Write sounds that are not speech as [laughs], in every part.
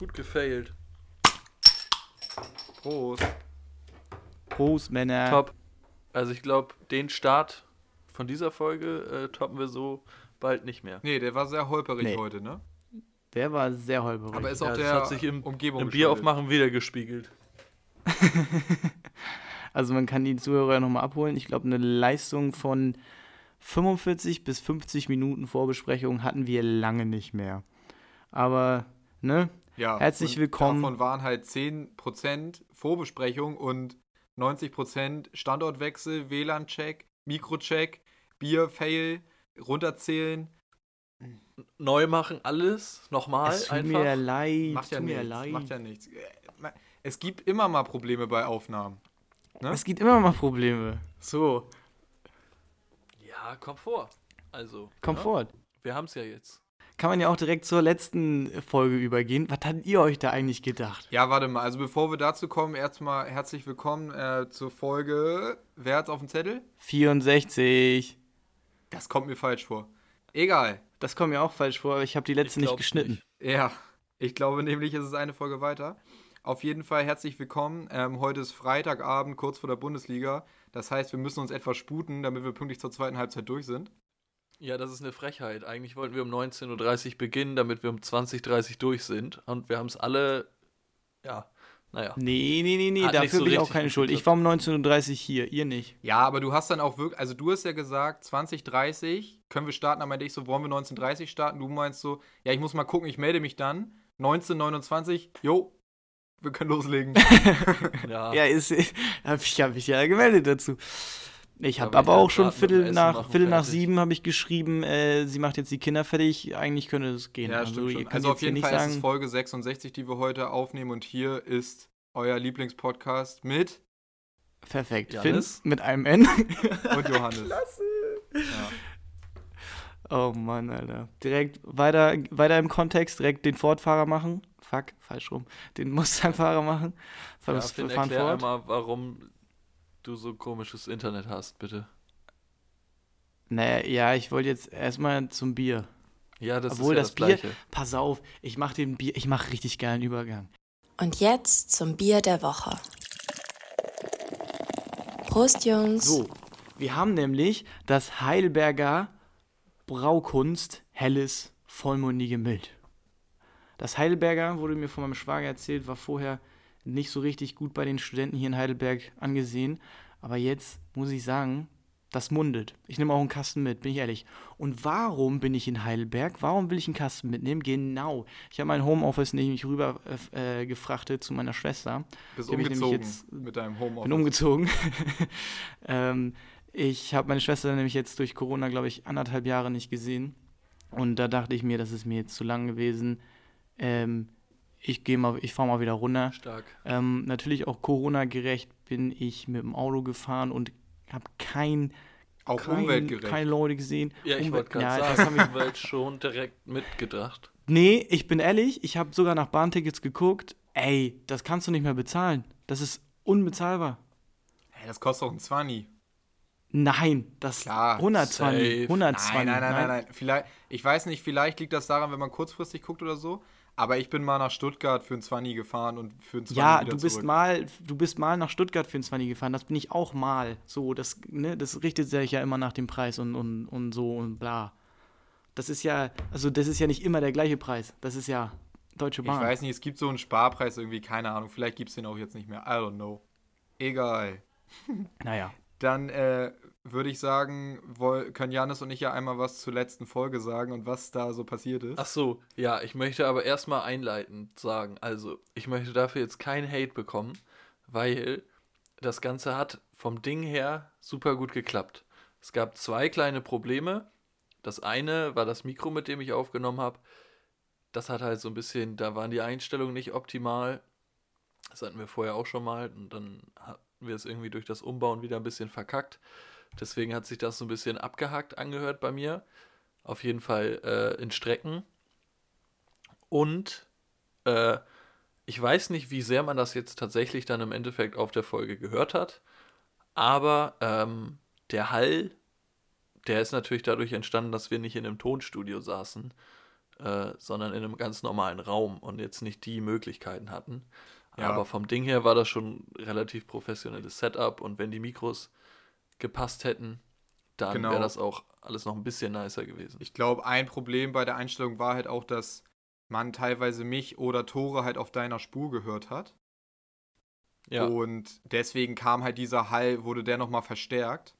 Gut gefailt. Prost. Prost, Männer. Top. Also ich glaube, den Start von dieser Folge äh, toppen wir so bald nicht mehr. Nee, der war sehr holperig Nee. heute, ne? Der war sehr holperig. Aber ist Ja, auch das der hat sich im, Umgebung im Bieraufmachen wieder gespiegelt. [laughs] Also man kann die Zuhörer nochmal abholen. Ich glaube, eine Leistung von 45 bis 50 Minuten Vorbesprechung hatten wir lange nicht mehr. Aber, ne? Ja, Herzlich willkommen. Davon waren halt 10% Vorbesprechung und 90% Standortwechsel, WLAN-Check, Mikrocheck, Bier-Fail, runterzählen. Neu machen alles, nochmal es tut einfach. mir leid. Macht ja tut mir nichts. leid. Macht ja nichts. Es gibt immer mal Probleme bei Aufnahmen. Ne? Es gibt immer mal Probleme. So, Ja, Komfort. Also, Komfort. Ja, wir haben es ja jetzt. Kann man ja auch direkt zur letzten Folge übergehen. Was hattet ihr euch da eigentlich gedacht? Ja, warte mal. Also bevor wir dazu kommen, erstmal herzlich willkommen äh, zur Folge. Wer hat's auf dem Zettel? 64. Das kommt mir falsch vor. Egal. Das kommt mir auch falsch vor, aber ich habe die letzte Ich nicht geschnitten. nicht. Ja, ich glaube nämlich, es ist eine Folge weiter. Auf jeden Fall herzlich willkommen. Ähm, heute ist Freitagabend, kurz vor der Bundesliga. Das heißt, wir müssen uns etwas sputen, damit wir pünktlich zur zweiten Halbzeit durch sind. Ja, das ist eine Frechheit. Eigentlich wollten wir um 19.30 Uhr beginnen, damit wir um 20.30 Uhr durch sind. Und wir haben es alle, ja, naja. Nee, nee, nee, nee, Hat dafür so bin ich auch keine Schuld. Ich war um 19.30 Uhr hier, ihr nicht. Ja, aber du hast dann auch wirklich, also du hast ja gesagt, 2030 können wir starten, aber meinte ich so, wollen wir 1930 starten? Du meinst so, ja, ich muss mal gucken, ich melde mich dann. 1929, jo, wir können loslegen. [laughs] Ja, Ja, ist, hab ich habe mich ja gemeldet dazu. Ich habe aber auch schon Viertel nach, Viertel nach fertig. sieben habe ich geschrieben, äh, sie macht jetzt die Kinder fertig. Eigentlich könnte es gehen. Ja, also, stimmt ihr schon. könnt Also auf jeden nicht Fall ist es sagen, Folge 66, die wir heute aufnehmen und hier ist euer Lieblingspodcast mit Perfekt. Janis? Finn mit einem N. [laughs] und Johannes. Ja. oh Mann, Alter. Direkt weiter, weiter im Kontext, direkt den Ford-Fahrer machen. Fuck, falsch rum. Den Mustang-Fahrer machen. ja Finn, erklär fort. einmal, warum du so komisches Internet hast, bitte. Naja, ja, ich wollte jetzt erstmal zum Bier. Ja, das Obwohl ist ja das das, Bier, Gleiche. pass auf, ich mach den Bier, ich mach richtig geilen Übergang. Und jetzt zum Bier der Woche. Prost, Jungs. So, wir haben nämlich das Heidelberger Braukunst Helles Vollmundige Mild. Das Heidelberger, wurde mir von meinem Schwager erzählt, war vorher nicht so richtig gut bei den Studenten hier in Heidelberg angesehen. Aber jetzt muss ich sagen, das mundet. Ich nehme auch einen Kasten mit, bin ich ehrlich. Und warum bin ich in Heidelberg? Warum will ich einen Kasten mitnehmen? Genau. Ich habe mein Homeoffice nämlich rüber äh, gefrachtet zu meiner Schwester. Bist umgezogen jetzt- mit deinem bin Homeoffice. umgezogen. [laughs] ähm, ich habe meine Schwester nämlich jetzt durch Corona, glaube ich, anderthalb Jahre nicht gesehen. Und da dachte ich mir, das ist mir jetzt zu lang gewesen. Ähm, ich gehe mal, ich fahre mal wieder runter. Stark. Ähm, natürlich auch Corona-gerecht bin ich mit dem Auto gefahren und habe kein, Auch kein, umweltgerecht. keine Leute gesehen. Ja, ich wollte gerade ja, das sagen, ich, Umwelt schon direkt mitgedacht. Nee, ich bin ehrlich, ich habe sogar nach Bahntickets geguckt. Ey, das kannst du nicht mehr bezahlen. Das ist unbezahlbar. Hey, das kostet auch ein 20. Nein, das Klar, 120, safe. 120. Nein, nein, nein, nein, nein. Vielleicht, ich weiß nicht, vielleicht liegt das daran, wenn man kurzfristig guckt oder so. Aber ich bin mal nach Stuttgart für ein 20 gefahren und für ein 20 Ja, du bist zurück. mal, du bist mal nach Stuttgart für ein 20 gefahren. Das bin ich auch mal. So, das, ne, das richtet sich ja immer nach dem Preis und, und, und so und bla. Das ist ja, also das ist ja nicht immer der gleiche Preis. Das ist ja Deutsche Ich Bahn. weiß nicht, es gibt so einen Sparpreis irgendwie, keine Ahnung. Vielleicht gibt es den auch jetzt nicht mehr. I don't know. Egal. Naja. Dann äh, würde ich sagen, können Janis und ich ja einmal was zur letzten Folge sagen und was da so passiert ist. Ach so, ja, ich möchte aber erstmal einleitend sagen, also ich möchte dafür jetzt kein Hate bekommen, weil das Ganze hat vom Ding her super gut geklappt. Es gab zwei kleine Probleme Das eine war das Mikro, mit dem ich aufgenommen habe. Das hat halt so ein bisschen, da waren die Einstellungen nicht optimal. Das hatten wir vorher auch schon mal und dann hatten wir es irgendwie durch das Umbauen wieder ein bisschen verkackt. Deswegen hat sich das so ein bisschen abgehackt angehört bei mir. Auf jeden Fall äh, in Strecken. Und äh, ich weiß nicht, wie sehr man das jetzt tatsächlich dann im Endeffekt auf der Folge gehört hat. Aber ähm, der Hall, der ist natürlich dadurch entstanden, dass wir nicht in einem Tonstudio saßen, äh, sondern in einem ganz normalen Raum und jetzt nicht die Möglichkeiten hatten. Ja. Aber vom Ding her war das schon ein relativ professionelles Setup und wenn die Mikros gepasst hätten, dann Genau. wäre das auch alles noch ein bisschen nicer gewesen. Ich glaube, ein Problem bei der Einstellung war halt auch, dass man teilweise mich oder Tore halt auf deiner Spur gehört hat. ja, Und deswegen kam halt dieser Hall, wurde der nochmal verstärkt.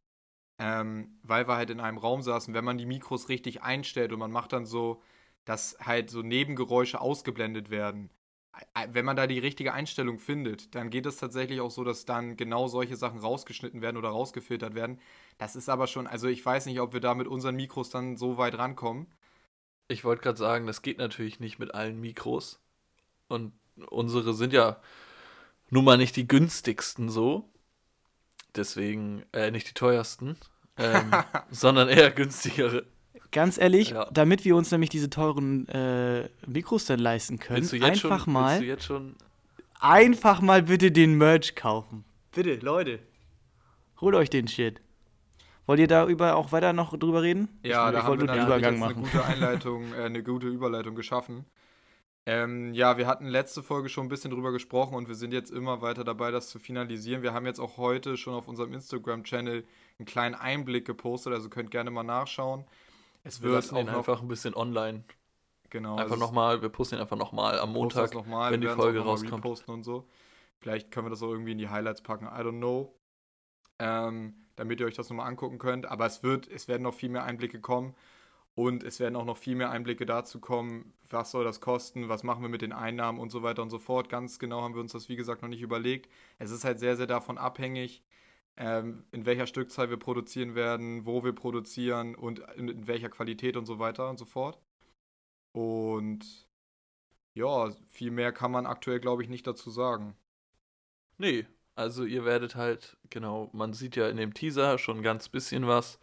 Ähm, weil wir halt in einem Raum saßen, wenn man die Mikros richtig einstellt und man macht dann so, dass halt so Nebengeräusche ausgeblendet werden. Wenn man da die richtige Einstellung findet, dann geht es tatsächlich auch so, dass dann genau solche Sachen rausgeschnitten werden oder rausgefiltert werden. Das ist aber schon, also ich weiß nicht, ob wir da mit unseren Mikros dann so weit rankommen. ich wollte gerade sagen, das geht natürlich nicht mit allen Mikros. Und unsere sind ja nun mal nicht die günstigsten so. Deswegen, äh, nicht die teuersten, ähm, [laughs] sondern eher günstigere. Ganz ehrlich, Ja. damit wir uns nämlich diese teuren äh, Mikros dann leisten können, einfach schon, mal, einfach mal bitte den Merch kaufen. Bitte, Leute. Holt euch den Shit. Wollt ihr darüber auch weiter noch drüber reden? Ja, ich, da ich haben wir nur den Übergang jetzt machen. eine gute [laughs] Einleitung, äh, eine gute Überleitung geschaffen. Ähm, ja, wir hatten letzte Folge schon ein bisschen drüber gesprochen und wir sind jetzt immer weiter dabei, das zu finalisieren. Wir haben jetzt auch heute schon auf unserem Instagram-Channel einen kleinen Einblick gepostet, also könnt gerne mal nachschauen. Es Wir wird auch noch, einfach ein bisschen online. genau, Einfach also nochmal, wir posten ihn einfach nochmal am Montag, noch mal, wenn die Folge rauskommt. und so. Vielleicht können wir das auch irgendwie in die Highlights packen, I don't know. Ähm, damit ihr euch das nochmal angucken könnt. Aber es wird, es werden noch viel mehr Einblicke kommen. Und es werden auch noch viel mehr Einblicke dazu kommen, was soll das kosten, was machen wir mit den Einnahmen und so weiter und so fort. Ganz genau haben wir uns das, wie gesagt, noch nicht überlegt. Es ist halt sehr, sehr davon abhängig, ähm, in welcher Stückzahl wir produzieren werden, wo wir produzieren und in, in welcher Qualität und so weiter und so fort. Und ja, viel mehr kann man aktuell, glaube ich, nicht dazu sagen. Nee, also ihr werdet halt, genau, man sieht ja in dem Teaser schon ein ganz bisschen was.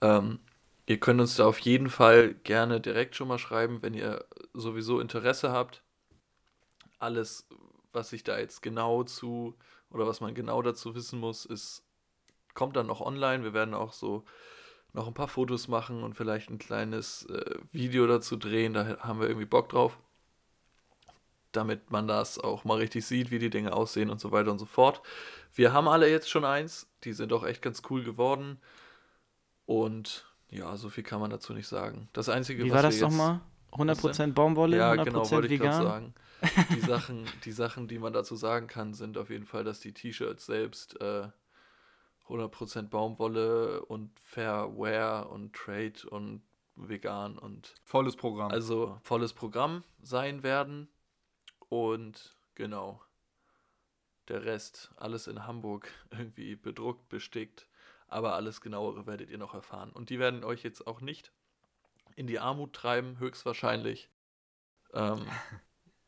Ähm, ihr könnt uns da auf jeden Fall gerne direkt schon mal schreiben, wenn ihr sowieso Interesse habt. Alles, was ich da jetzt genau zu oder was man genau dazu wissen muss, ist, kommt dann noch online. Wir werden auch so noch ein paar Fotos machen und vielleicht ein kleines äh, Video dazu drehen. Da haben wir irgendwie Bock drauf damit man das auch mal richtig sieht, wie die Dinge aussehen und so weiter und so fort. Wir haben alle jetzt schon eins, die sind auch echt ganz cool geworden. Und ja, so viel kann man dazu nicht sagen. Das Einzige, Wie was war wir das nochmal? 100% Baumwolle, Ja, 100% genau, wollte ich gerade vegan? sagen. Die Sachen, die Sachen, die man dazu sagen kann, sind auf jeden Fall, dass die T-Shirts selbst äh, 100% Baumwolle und Fair Wear und Trade und vegan und Volles Programm. also volles Programm sein werden. Und genau, der Rest, alles in Hamburg [laughs] irgendwie bedruckt, bestickt. Aber alles genauere werdet ihr noch erfahren. Und die werden euch jetzt auch nicht in die Armut treiben, höchstwahrscheinlich. Ähm,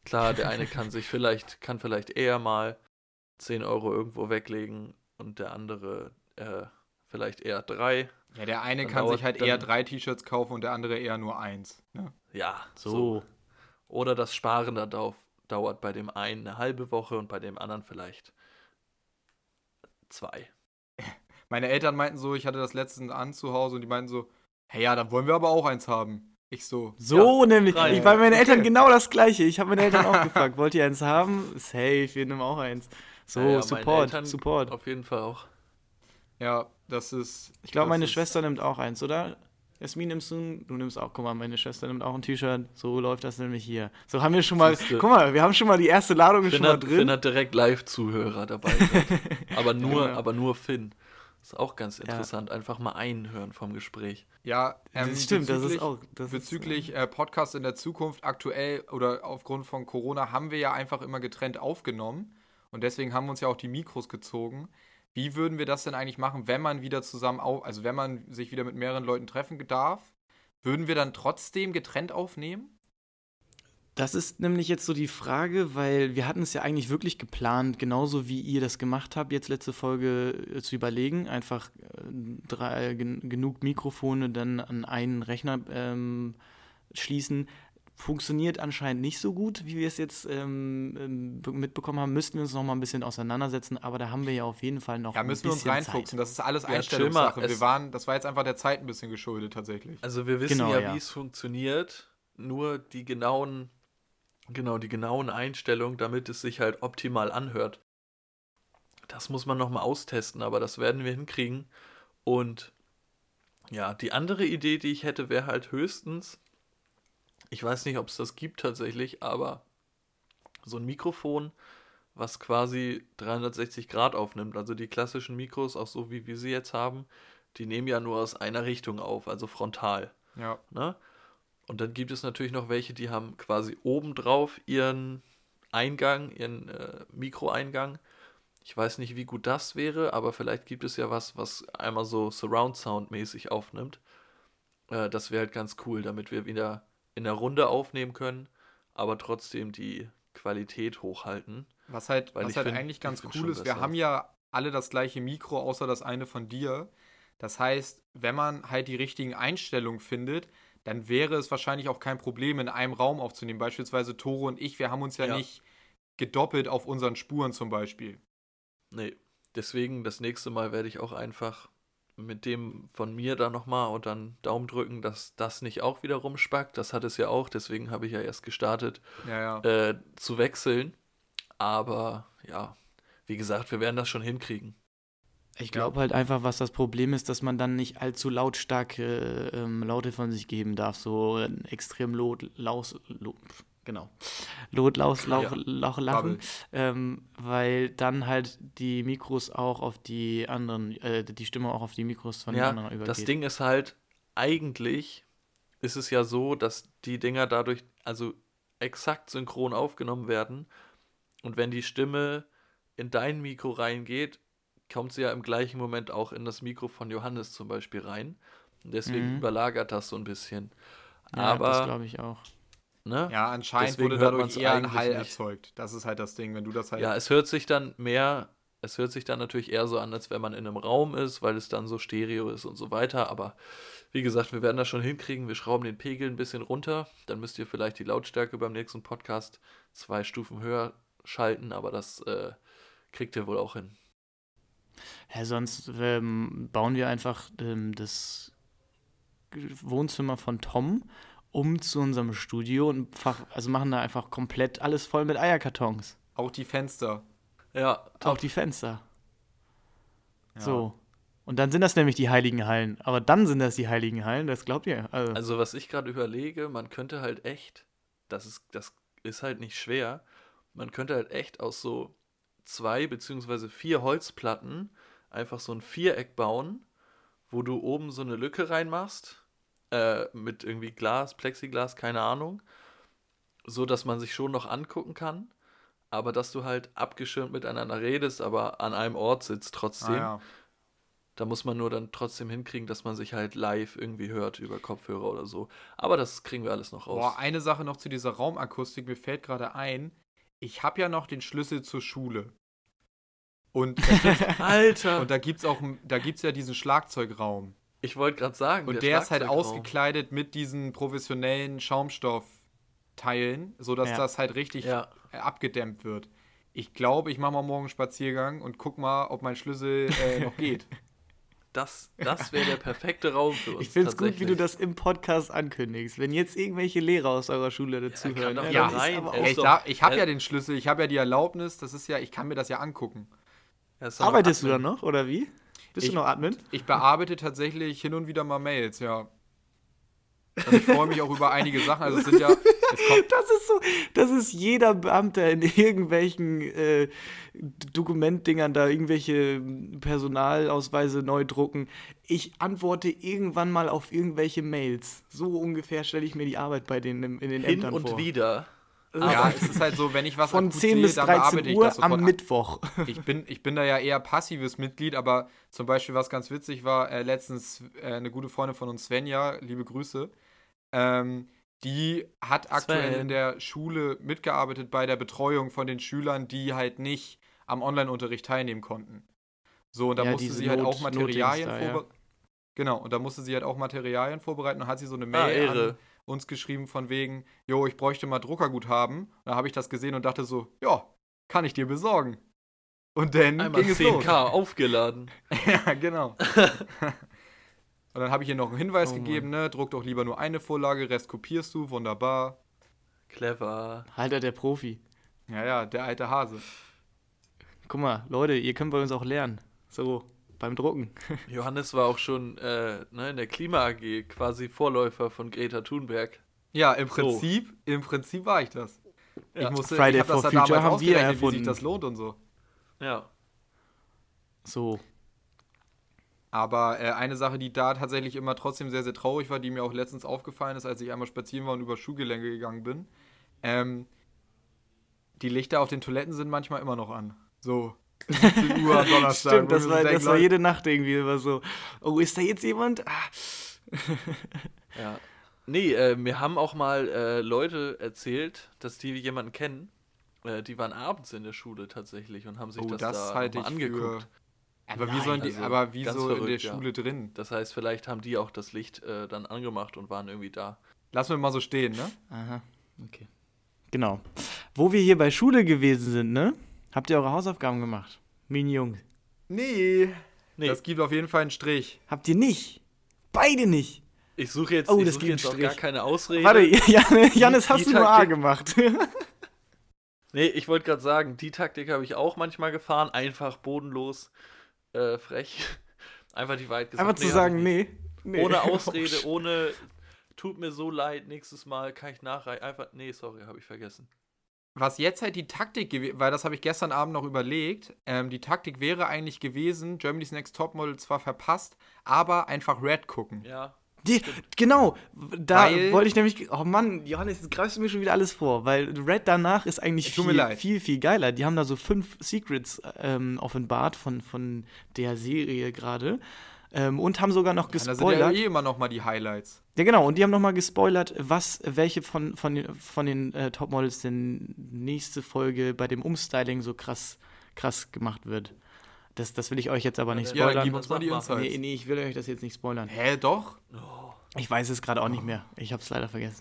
klar, der eine kann sich vielleicht, kann vielleicht eher mal 10 Euro irgendwo weglegen und der andere äh, vielleicht eher drei. ja, der eine dann kann sich halt eher drei T-Shirts kaufen und der andere eher nur eins. Ne? Ja, So. Oder das Sparen da dau dauert bei dem einen eine halbe Woche und bei dem anderen vielleicht zwei. [laughs] Meine Eltern meinten so, ich hatte das letztens an zu Hause und die meinten so, hey ja, dann wollen wir aber auch eins haben. Ich so, So nämlich. rein. Ich bei meinen Eltern Okay. genau das gleiche. Ich habe meine Eltern auch [laughs] gefragt, wollt ihr eins haben? Safe, wir nehmen auch eins. So, Ja, ja, Support, Eltern Support. Auf jeden Fall auch. ja, das ist. Ich glaube, meine ist- Schwester nimmt auch eins, oder? Jasmin nimmst du, du nimmst auch, guck mal, meine Schwester nimmt auch ein T-Shirt. So läuft das nämlich hier. So haben wir schon mal, Siehste. guck mal, wir haben schon mal die erste Ladung schon Finn mal hat, drin. Finn hat direkt Live-Zuhörer dabei. [laughs] aber nur, Ja. aber nur Finn. Ist auch ganz interessant. Einfach mal einhören vom Gespräch. Ja, ähm, das stimmt, das ist bezüglich- auch. Das ist, Bezüglich äh, Podcast in der Zukunft aktuell oder aufgrund von Corona haben wir ja einfach immer getrennt aufgenommen und deswegen haben wir uns ja auch die Mikros gezogen. Wie würden wir das denn eigentlich machen, wenn man wieder zusammen auf, also wenn man sich wieder mit mehreren Leuten treffen darf? würden wir dann trotzdem getrennt aufnehmen? Das ist nämlich jetzt so die Frage, weil wir hatten es ja eigentlich wirklich geplant, genauso wie ihr das gemacht habt, jetzt letzte Folge äh, zu überlegen, einfach äh, drei, gen genug Mikrofone dann an einen Rechner ähm, schließen. Funktioniert anscheinend nicht so gut, wie wir es jetzt ähm, ähm, mitbekommen haben. Müssten wir uns noch mal ein bisschen auseinandersetzen, aber da haben wir ja auf jeden Fall noch Ja, ein müssen wir uns bisschen reinfuchsen. Zeit. Das ist alles Ja, Einstellungssache. Wir waren, das war jetzt einfach der Zeit ein bisschen geschuldet tatsächlich. Also wir wissen Genau, ja, ja. wie es funktioniert, nur die genauen, genau, die genauen Einstellungen, damit es sich halt optimal anhört. Das muss man nochmal austesten, aber das werden wir hinkriegen. Und ja, die andere Idee, die ich hätte, wäre halt höchstens, ich weiß nicht, ob es das gibt tatsächlich, aber so ein Mikrofon, was quasi 360 Grad aufnimmt. Also die klassischen Mikros, auch so wie wir sie jetzt haben, die nehmen ja nur aus einer Richtung auf, also frontal. Ja. Ne? Und dann gibt es natürlich noch welche, die haben quasi obendrauf ihren Eingang, ihren äh, Mikroeingang. Ich weiß nicht, wie gut das wäre, aber vielleicht gibt es ja was, was einmal so Surround Sound mäßig aufnimmt. Äh, das wäre halt ganz cool, damit wir wieder in der Runde aufnehmen können, aber trotzdem die Qualität hochhalten. Was halt, was halt find- eigentlich ich ganz cool ist, wir haben ja alle das gleiche Mikro, außer das eine von dir. Das heißt, wenn man halt die richtigen Einstellungen findet, dann wäre es wahrscheinlich auch kein Problem, in einem Raum aufzunehmen. Beispielsweise Toro und ich, wir haben uns ja, Ja. nicht gedoppelt auf unseren Spuren zum Beispiel. Nee, deswegen das nächste Mal werde ich auch einfach mit dem von mir da nochmal und dann Daumen drücken, dass das nicht auch wieder rumspackt. Das hat es ja auch, deswegen habe ich ja erst gestartet, Ja, ja. äh, zu wechseln. Aber ja, wie gesagt, wir werden das schon hinkriegen. Ich glaube halt einfach, was das Problem ist, dass man dann nicht allzu lautstarke ähm, Laute von sich geben darf. So ein extrem laut, laus, lo, genau. Lot, laus, lauch, Ja. lauch, lachen. Ähm, weil dann halt die Mikros auch auf die anderen, äh, die Stimme auch auf die Mikros von den Ja, anderen übergeht. das Ding ist halt, eigentlich ist es ja so, dass die Dinger dadurch also exakt synchron aufgenommen werden. Und wenn die Stimme in dein Mikro reingeht, kommt sie ja im gleichen Moment auch in das Mikro von Johannes zum Beispiel rein. Und deswegen Mhm. überlagert das so ein bisschen. ja, das Aber, glaube ich auch. ne? Ja, anscheinend Deswegen wurde dadurch eher ein Hall nicht. erzeugt. Das ist halt das Ding, wenn du das halt. Ja, es hört sich dann mehr, es hört sich dann natürlich eher so an, als wenn man in einem Raum ist, weil es dann so Stereo ist und so weiter. Aber wie gesagt, wir werden das schon hinkriegen. Wir schrauben den Pegel ein bisschen runter. Dann müsst ihr vielleicht die Lautstärke beim nächsten Podcast zwei Stufen höher schalten, aber das äh, kriegt ihr wohl auch hin. Ja, sonst ähm, bauen wir einfach ähm, das Wohnzimmer von Tom um zu unserem Studio und fach, also machen da einfach komplett alles voll mit Eierkartons. Auch die Fenster. Ja, Auch die Fenster. Ja. So. Und dann sind das nämlich die heiligen Hallen. Aber dann sind das die heiligen Hallen, das glaubt ihr. Also, Also was ich gerade überlege, man könnte halt echt, das ist, das ist halt nicht schwer, man könnte halt echt aus so zwei beziehungsweise vier Holzplatten einfach so ein Viereck bauen, wo du oben so eine Lücke reinmachst, äh, mit irgendwie Glas, Plexiglas, keine Ahnung, so dass man sich schon noch angucken kann, aber dass du halt abgeschirmt miteinander redest, aber an einem Ort sitzt trotzdem. Ah, ja. Da muss man nur dann trotzdem hinkriegen, dass man sich halt live irgendwie hört über Kopfhörer oder so. Aber das kriegen wir alles noch raus. Boah, eine Sache noch zu dieser Raumakustik. Mir fällt gerade ein, ich habe ja noch den Schlüssel zur Schule. Und da gibt's, [laughs] Alter! und da gibt's auch, da gibt's ja diesen Schlagzeugraum. ich wollte gerade sagen, Und der, ist halt ausgekleidet mit diesen professionellen Schaumstoffteilen, sodass Ja. das halt richtig Ja, abgedämmt wird. Ich glaube, ich mache mal morgen einen Spaziergang und guck mal, ob mein Schlüssel äh, noch [laughs] geht. Das, das wäre der perfekte Raum für [laughs] uns. ich finde es gut, wie du das im Podcast ankündigst. Wenn jetzt irgendwelche Lehrer aus eurer Schule doch Ja, dann ist rein, ich ich habe ja den Schlüssel, ich habe ja die Erlaubnis, das ist ja, ich kann mir das ja angucken. Ja, Arbeitest du da noch, oder wie? Bist Ich- du noch Admin? Ich bearbeite tatsächlich hin und wieder mal Mails, ja. Und ich freue mich auch über einige Sachen. Also es sind ja, es kommt, [laughs] Das ist so, das ist jeder Beamte in irgendwelchen äh, Dokumentdingern da irgendwelche Personalausweise neu drucken. Ich antworte irgendwann mal auf irgendwelche Mails. So ungefähr stelle ich mir die Arbeit bei denen in den Hin Ämtern und vor. wieder. ja, es ist halt so, wenn ich was Von akut 10 sehe, bis dann bearbeite 13 ich Uhr das sofort. am Mittwoch. [laughs] Ich bin, ich bin da ja eher passives Mitglied, aber zum Beispiel, was ganz witzig war, äh, letztens äh, eine gute Freundin von uns, Svenja, liebe Grüße, Ähm, die hat aktuell Sven. in der Schule mitgearbeitet bei der Betreuung von den Schülern, die halt nicht am Online-Unterricht teilnehmen konnten. So, und da Ja, musste sie halt Not- auch Materialien da, ja. vorbereiten. Genau, und da musste sie halt auch Materialien vorbereiten und hat sie so eine Ah, Mail an Ehre. uns geschrieben von wegen, jo, ich bräuchte mal Druckerguthaben. Da habe ich das gesehen und dachte so, ja, kann ich dir besorgen. Und dann Einmal ging es 10k los. aufgeladen. [laughs] ja, genau. [laughs] und dann habe ich ihr noch einen Hinweis Oh gegeben, ne, druck doch lieber nur eine Vorlage, Rest kopierst du, wunderbar. Clever. Halter der Profi. Ja, ja, der alte Hase. Guck mal, Leute, ihr könnt bei uns auch lernen. So, beim Drucken. [laughs] Johannes war auch schon äh, ne, in der Klima AG quasi Vorläufer von Greta Thunberg. Ja, im So. Prinzip, im Prinzip war ich das. Ja. Ich musste, Friday ich hab das for da Future haben wir ausgerechnet, wie sich erfunden. das lohnt und so. Ja. So. Aber äh, eine Sache, die da tatsächlich immer trotzdem sehr, sehr traurig war, die mir auch letztens aufgefallen ist, als ich einmal spazieren war und über Schuhgelenke gegangen bin. Ähm, die Lichter auf den Toiletten sind manchmal immer noch an. So. 17 Uhr am [laughs] Donnerstag. Stimmt, das war, so denk, das war jede Nacht irgendwie immer so. Oh, ist da jetzt jemand? Ah. [laughs] Ja. Nee, äh, mir haben auch mal äh, Leute erzählt, dass die jemanden kennen. Äh, die waren abends in der Schule tatsächlich und haben sich Oh, das, das da ich angeguckt. Aber wie Nein, sollen die, also aber wie so in der verrückt, ja. Schule drin? Das heißt, vielleicht haben die auch das Licht äh, dann angemacht und waren irgendwie da. Lassen wir mal so stehen, ne? Aha, okay. Genau. Wo wir hier bei Schule gewesen sind, ne? Habt ihr eure Hausaufgaben gemacht? Mini Jungs. Nee. Nee, Das gibt auf jeden Fall einen Strich. Habt ihr nicht? Beide nicht. ich suche jetzt, Oh, ich das such gibt jetzt auch einen gar Strich. keine Ausrede. Warte, [laughs] Jan, Janis, hast die du nur A gemacht? [laughs] Nee, ich wollte gerade sagen, die Taktik habe ich auch manchmal gefahren. Einfach bodenlos, äh, frech. [laughs] Einfach die Wahrheit gesagt. Einfach zu nee, sagen, nee. nee. Ohne [laughs] Ausrede, ohne tut mir so leid, nächstes Mal kann ich nachreichen. Einfach, nee, sorry, habe ich vergessen. Was jetzt halt die Taktik gewesen, weil das habe ich gestern Abend noch überlegt, ähm, die Taktik wäre eigentlich gewesen, Germany's Next Topmodel zwar verpasst, aber einfach Red gucken. Ja. Die, genau, da Weil- wollte ich nämlich. Oh Mann, Johannes, jetzt greifst du mir schon wieder alles vor, weil Red danach ist eigentlich viel, viel, viel geiler. Die haben da so fünf Secrets ähm, offenbart von, von der Serie gerade. Ähm, und haben sogar noch Da sind ja gespoilert. eh immer noch mal die Highlights. Ja, genau, und die haben nochmal gespoilert, was, welche von, von den, von den äh, Topmodels denn nächste Folge bei dem Umstyling so krass, krass gemacht wird. Das, das will ich euch jetzt aber nicht Ja, dann spoilern. gib uns mal die. Insights. nee, nee, ich will euch das jetzt nicht spoilern. Hä, doch? Ich weiß es gerade auch nicht mehr. Ich habe es leider vergessen.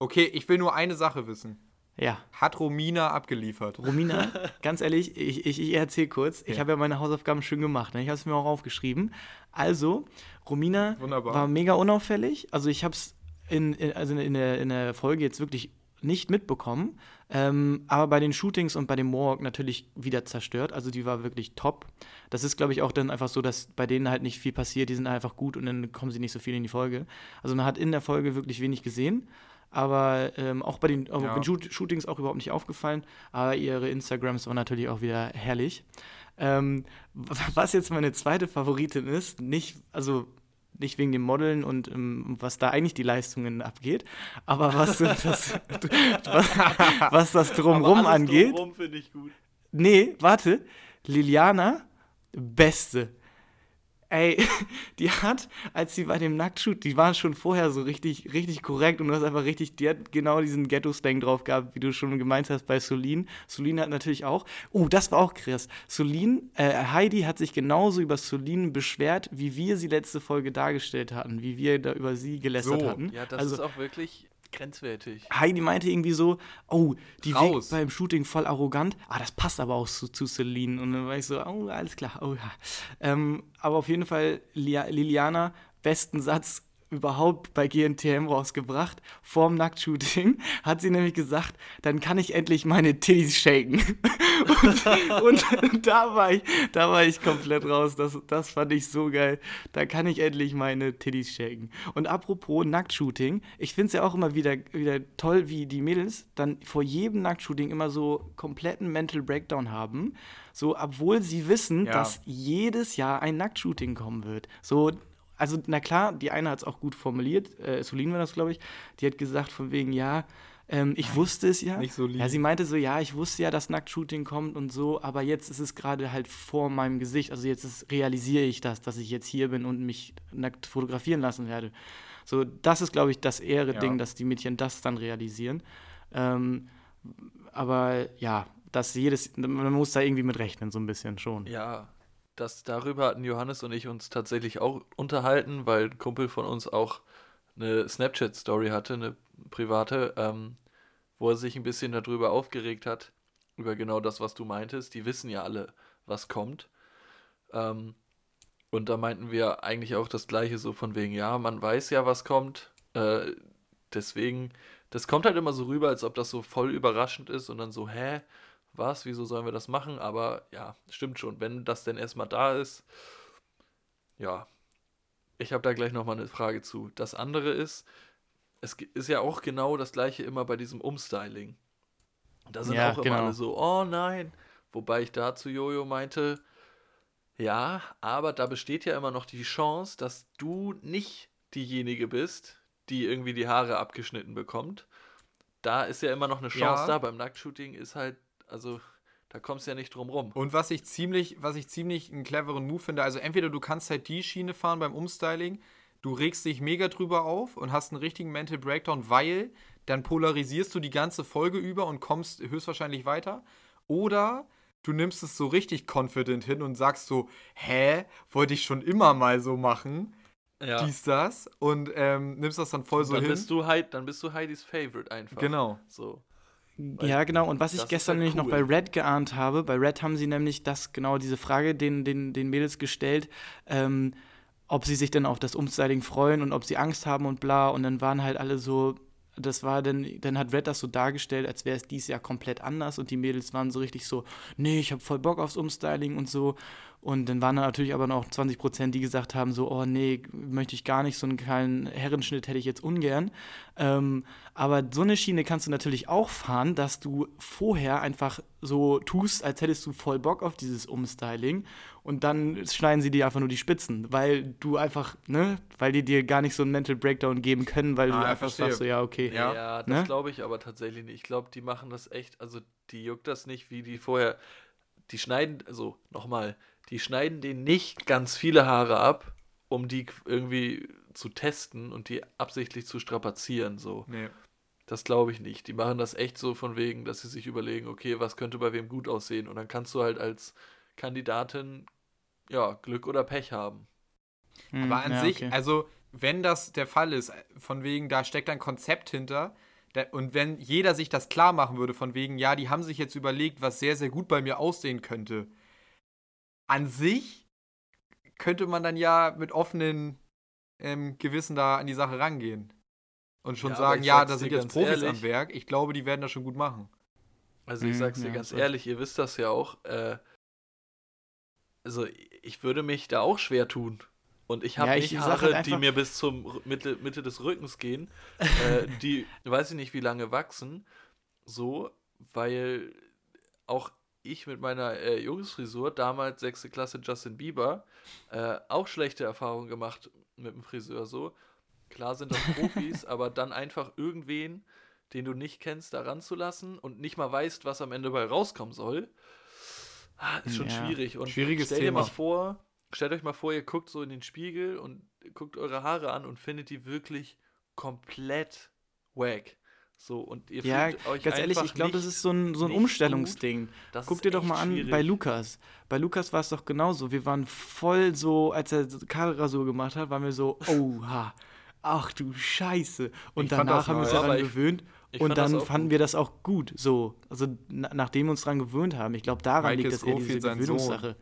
Okay, ich will nur eine Sache wissen. Ja, Hat Romina abgeliefert? Romina, [laughs] ganz ehrlich, ich, ich, ich erzähle kurz. Ich Ja. habe ja meine Hausaufgaben schön gemacht. Ne? Ich habe es mir auch aufgeschrieben. Also, Romina Wunderbar. war mega unauffällig. Also, ich habe es in, in, also in, der, in der Folge jetzt wirklich nicht mitbekommen. Ähm, aber bei den Shootings und bei dem Walk natürlich wieder zerstört. Also, die war wirklich top. Das ist, glaube ich, auch dann einfach so, dass bei denen halt nicht viel passiert. Die sind einfach gut und dann kommen sie nicht so viel in die Folge. Also, man hat in der Folge wirklich wenig gesehen. Aber ähm, auch bei den, Ja. bei den Shoot Shootings auch überhaupt nicht aufgefallen. Aber ihre Instagrams waren natürlich auch wieder herrlich. Ähm, [laughs] was jetzt meine zweite Favoritin ist, nicht, also nicht wegen dem Modeln und ähm, was da eigentlich die Leistungen abgeht, aber was, [laughs] [laughs] das, was, was das Drumrum angeht. Drumrum finde ich gut. Nee, warte. Liliana, beste. Ey, [laughs] die hat, als sie bei dem Nacktshoot, die waren schon vorher so richtig, richtig korrekt und du hast einfach richtig, die hat genau diesen Ghetto-Slang drauf gehabt, wie du schon gemeint hast bei Solin. Solin hat natürlich auch, oh, das war auch krass. Solin, äh, Heidi hat sich genauso über Solin beschwert, wie wir sie letzte Folge dargestellt hatten, wie wir da über sie gelästert So, hatten. Ja, das also, ist auch wirklich grenzwertig. Heidi meinte irgendwie so, oh, die Raus. wirkt beim Shooting voll arrogant. Ah, das passt aber auch zu, zu Celine. Und dann war ich so, oh, alles klar. Oh, ja. ähm, aber auf jeden Fall, Lia, Liliana, besten Satz überhaupt bei GNTM rausgebracht. Vorm Nacktshooting [laughs] hat sie nämlich gesagt, dann kann ich endlich meine Titties shaken. [laughs] und, und da, war ich, da war ich komplett raus. Das, das fand ich so geil. Da kann ich endlich meine Titties shaken. Und apropos Nacktshooting, ich finde es ja auch immer wieder, wieder toll, wie die Mädels dann vor jedem Nacktshooting immer so kompletten Mental Breakdown haben. So, obwohl sie wissen, Ja. dass jedes Jahr ein Nacktshooting kommen wird. So, also, na klar, die eine hat es auch gut formuliert, äh, Solin war das, glaube ich, die hat gesagt von wegen, ja, ähm, ich wusste es ja. nicht Solin. Ja, sie meinte so, ja, ich wusste ja, dass Nacktshooting kommt und so, aber jetzt ist es gerade halt vor meinem Gesicht. Also jetzt ist, realisiere ich das, dass ich jetzt hier bin und mich nackt fotografieren lassen werde. So, das ist, glaube ich, das ehre Ja. Ding, dass die Mädchen das dann realisieren. Ähm, aber ja, dass jedes, man muss da irgendwie mit rechnen, so ein bisschen schon. Ja, das, darüber hatten Johannes und ich uns tatsächlich auch unterhalten, weil ein Kumpel von uns auch eine Snapchat-Story hatte, eine private, ähm, wo er sich ein bisschen darüber aufgeregt hat, über genau das, was du meintest. Die wissen ja alle, was kommt. Ähm, und da meinten wir eigentlich auch das Gleiche, so von wegen, ja, man weiß ja, was kommt. Äh, deswegen, das kommt halt immer so rüber, als ob das so voll überraschend ist und dann so, hä? Was, wieso sollen wir das machen? Aber ja, stimmt schon, wenn das denn erstmal da ist, ja, ich habe da gleich nochmal eine Frage zu. Das andere ist, es ist ja auch genau das gleiche immer bei diesem Umstyling. Da sind Ja, auch immer genau. alle so, oh nein. Wobei ich da zu Jojo meinte, ja, aber da besteht ja immer noch die Chance, dass du nicht diejenige bist, die irgendwie die Haare abgeschnitten bekommt. Da ist ja immer noch eine Chance Ja. da. Beim Nacktshooting ist halt, also, da kommst du ja nicht drum rum. Und was ich ziemlich, was ich ziemlich einen cleveren Move finde, also entweder du kannst halt die Schiene fahren beim Umstyling, du regst dich mega drüber auf und hast einen richtigen Mental Breakdown, weil dann polarisierst du die ganze Folge über und kommst höchstwahrscheinlich weiter. Oder du nimmst es so richtig confident hin und sagst so, hä, wollte ich schon immer mal so machen, Ja. dies, das, und ähm, nimmst das dann voll so dann hin. bist du Heidi, dann bist du Heidis Favorite einfach. Genau. So. Ja, genau. Und was ich gestern halt nämlich noch cool. bei Red geahnt habe, bei Red haben sie nämlich das genau diese Frage den, den, den Mädels gestellt, ähm, ob sie sich denn auf das Umstyling freuen und ob sie Angst haben und bla. Und dann waren halt alle so, das war dann, dann hat Red das so dargestellt, als wäre es dieses Jahr komplett anders und die Mädels waren so richtig so, nee, ich habe voll Bock aufs Umstyling und so. Und dann waren da natürlich aber noch 20 Prozent, die gesagt haben, so, oh nee, möchte ich gar nicht, so einen kleinen Herrenschnitt hätte ich jetzt ungern. Ähm, aber so eine Schiene kannst du natürlich auch fahren, dass du vorher einfach so tust, als hättest du voll Bock auf dieses Umstyling und dann schneiden sie dir einfach nur die Spitzen, weil du einfach, ne, weil die dir gar nicht so einen Mental Breakdown geben können, weil Ah, du einfach verstehe. sagst, so, ja, okay. Ja, Ja. das Ne? glaube ich aber tatsächlich nicht. Ich glaube, die machen das echt, also die juckt das nicht, wie die vorher. Die schneiden, also nochmal, die schneiden denen nicht ganz viele Haare ab, um die irgendwie zu testen und die absichtlich zu strapazieren. So. Nee. Das glaube ich nicht. Die machen das echt so von wegen, dass sie sich überlegen, okay, was könnte bei wem gut aussehen? Und dann kannst du halt als Kandidatin, ja, Glück oder Pech haben. Hm, Aber an ja, sich, okay. also wenn das der Fall ist, von wegen, da steckt ein Konzept hinter, da, und wenn jeder sich das klar machen würde, von wegen, ja, die haben sich jetzt überlegt, was sehr, sehr gut bei mir aussehen könnte, an sich könnte man dann ja mit offenen ähm, Gewissen da an die Sache rangehen. Und schon Ja, sagen, ja, da sind jetzt Profis ehrlich. am Werk. Ich glaube, die werden das schon gut machen. Also ich Mhm, sag's dir ja, ganz so. ehrlich, ihr wisst das ja auch. Äh, also ich würde mich da auch schwer tun. Und ich habe Ja, ich nicht sag Haare, halt die mir bis zum R- Mitte, Mitte des Rückens gehen, äh, [laughs] die weiß ich nicht, wie lange wachsen. So, weil auch ich mit meiner äh, Jungsfrisur, damals 6. Klasse Justin Bieber, äh, auch schlechte Erfahrungen gemacht mit dem Friseur so. Klar sind das Profis, [laughs] aber dann einfach irgendwen, den du nicht kennst, da ranzulassen und nicht mal weißt, was am Ende bei rauskommen soll, ah, ist schon Ja, schwierig. Und schwieriges stell dir mal Thema. vor, stellt euch mal vor, ihr guckt so in den Spiegel und guckt eure Haare an und findet die wirklich komplett wack. So, und ihr Ja, fühlt euch ganz ehrlich, ich glaube, das ist so ein, so ein Umstellungsding. Guck dir doch mal an schwierig. bei Lukas. Bei Lukas war es doch genauso. Wir waren voll so, als er Kahlrasur gemacht hat, waren wir so, [laughs] oha, ach du Scheiße. Und Ich danach haben wir uns daran gewöhnt. ich Und fand das dann auch fanden gut. wir das auch gut. So, also na, nachdem wir uns daran gewöhnt haben. Ich glaube, daran Michael liegt das eher diese. Gewöhnungssache.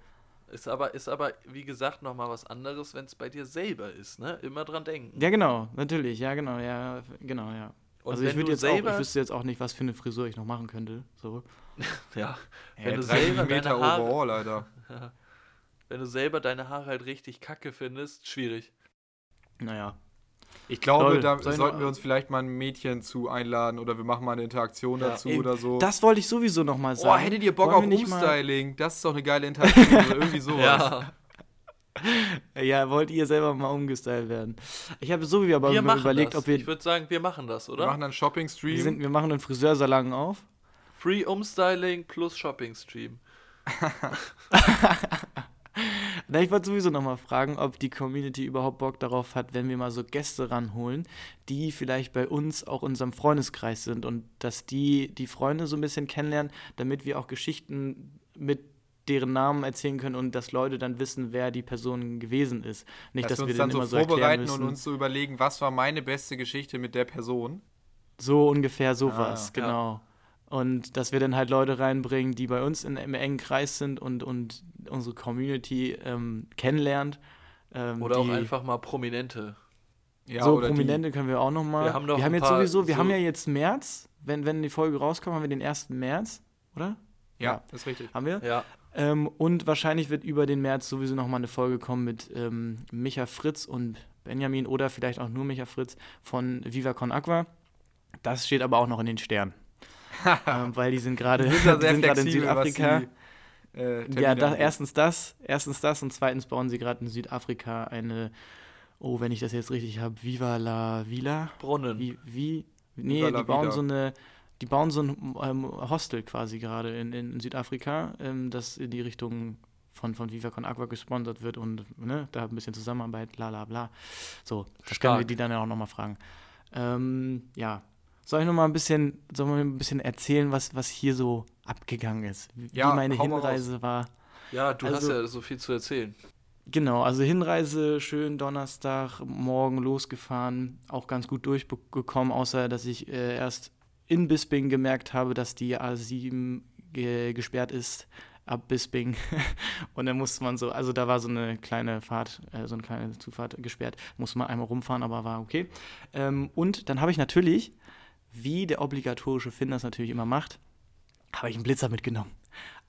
Ist aber, ist aber, wie gesagt, nochmal was anderes, wenn es bei dir selber ist, ne? Immer dran denken. Ja, genau, natürlich, ja, genau, ja, genau, ja. Und also ich würde du jetzt auch, selber, ich wüsste jetzt auch nicht, was für eine Frisur ich noch machen könnte. So. [laughs] ja, wenn du 30 selber Meter deine Haare, Overall, Alter. [laughs] wenn du selber deine Haare halt richtig kacke findest, schwierig. Naja. Ich glaube, Toll. da sollten wir uns vielleicht mal ein Mädchen zu einladen oder wir machen mal eine Interaktion Ja. dazu Ey, oder so. Das wollte ich sowieso noch mal sagen. oh, hättet ihr Bock Wollen auf wir nicht mal- Umstyling? Das ist doch eine geile Interaktion oder irgendwie [laughs] sowas. Ja, Ja, wollt ihr selber mal umgestylt werden? Ich habe so wie aber wir mal machen überlegt, das. ob wir, ich würde sagen, wir machen das, Wir oder? machen dann wir, Shopping-Stream. sind, wir machen einen Friseursalon auf. Free Umstyling plus Shopping Stream. [laughs] [laughs] Na, ich wollte sowieso nochmal fragen, ob die Community überhaupt Bock darauf hat, wenn wir mal so Gäste ranholen, die vielleicht bei uns auch in unserem Freundeskreis sind und dass die die Freunde so ein bisschen kennenlernen, damit wir auch Geschichten mit deren Namen erzählen können und dass Leute dann wissen, wer die Person gewesen ist. Nicht, dass, dass wir uns dann so immer so vorbereiten müssen. und uns so überlegen, was war meine beste Geschichte mit der Person. So ungefähr Ah, sowas, ja. Und dass wir dann halt Leute reinbringen, die bei uns in, im engen Kreis sind und, und unsere Community ähm, kennenlernt. Ähm, Oder auch einfach mal Prominente. Ja, so oder die- Prominente können wir auch noch mal. Wir haben noch wir haben jetzt sowieso, wir so- haben ja jetzt März, wenn, wenn die Folge rauskommt, haben wir den 1. März, oder? Ja, Ja. das ist richtig. Haben wir? Ja, Ähm, und wahrscheinlich wird über den März sowieso noch mal eine Folge kommen mit ähm, Micha Fritz und Benjamin oder vielleicht auch nur Micha Fritz von Viva Con Aqua. Das steht aber auch noch in den Sternen. [laughs] ähm, weil die sind gerade [laughs] in Südafrika. die, äh, Ja, da, erstens das, erstens das und zweitens bauen sie gerade in Südafrika eine, oh, wenn ich das jetzt richtig habe, Viva la Villa. Brunnen. Wie, wie, nee, Viva die bauen Vida. so eine, die bauen so ein ähm, Hostel quasi gerade in, in Südafrika, ähm, das in die Richtung von, von Viva Con Aqua gesponsert wird und ne, da ein bisschen Zusammenarbeit, bla bla bla. So, das können wir Stark. die dann ja auch nochmal fragen. Ähm, ja. Soll ich noch mal ein bisschen, soll man ein bisschen erzählen, was, was hier so abgegangen ist? Wie Ja, meine mal Hinreise war. Ja, du hast Also- ja so viel zu erzählen. Genau, also Hinreise schön Donnerstag morgen losgefahren, auch ganz gut durchgekommen, außer dass ich äh, erst in Bisping gemerkt habe, dass die A7 ge gesperrt ist ab Bisping [laughs] und dann musste man so, also da war so eine kleine Fahrt, äh, so eine kleine Zufahrt gesperrt, musste man einmal rumfahren, aber war okay. Ähm, und dann habe ich natürlich, wie der obligatorische Finn das natürlich immer macht, habe ich einen Blitzer mitgenommen.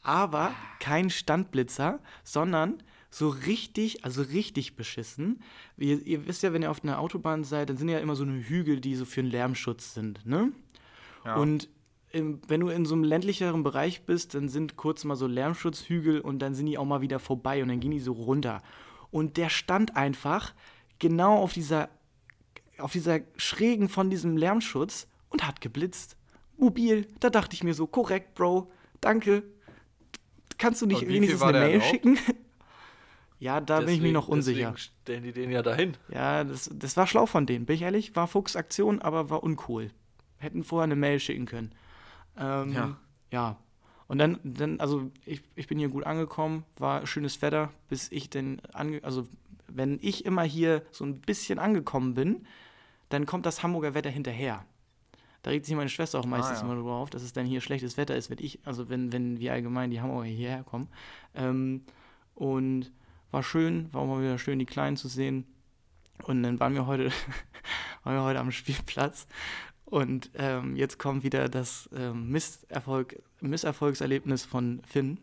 Aber kein Standblitzer, sondern so richtig, also richtig beschissen. Ihr, ihr wisst ja, wenn ihr auf einer Autobahn seid, dann sind ja immer so eine Hügel, die so für einen Lärmschutz sind, ne? Ja. Und im, wenn du in so einem ländlicheren Bereich bist, dann sind kurz mal so Lärmschutzhügel und dann sind die auch mal wieder vorbei und dann gehen die so runter. Und der stand einfach genau auf dieser, auf dieser Schrägen von diesem Lärmschutz und hat geblitzt. Mobil. Da dachte ich mir so, korrekt, Bro. Danke. Kannst du nicht Und wenigstens eine Mail erlaubt? schicken? [laughs] ja, da bin ich mir Deswegen- noch unsicher. Deswegen stellen die den ja dahin. Ja, das, das war schlau von denen, bin ich ehrlich. War Fuchsaktion, aber war uncool. Hätten vorher eine Mail schicken können. Ähm, Ja. ja. Und dann, dann also ich, ich bin hier gut angekommen, war schönes Wetter, bis ich denn, ange also wenn ich immer hier so ein bisschen angekommen bin, dann kommt das Hamburger Wetter hinterher. Da regt sich meine Schwester auch meistens ja. immer drüber auf, dass es dann hier schlechtes Wetter ist, wenn ich, also wenn, wenn wir allgemein die Hamburger hierher kommen. Ähm, und war schön, war auch mal wieder schön, die Kleinen zu sehen. Und dann waren wir heute, [laughs] waren wir heute am Spielplatz. Und ähm, jetzt kommt wieder das ähm, Misserfolg, Misserfolgserlebnis von Finn.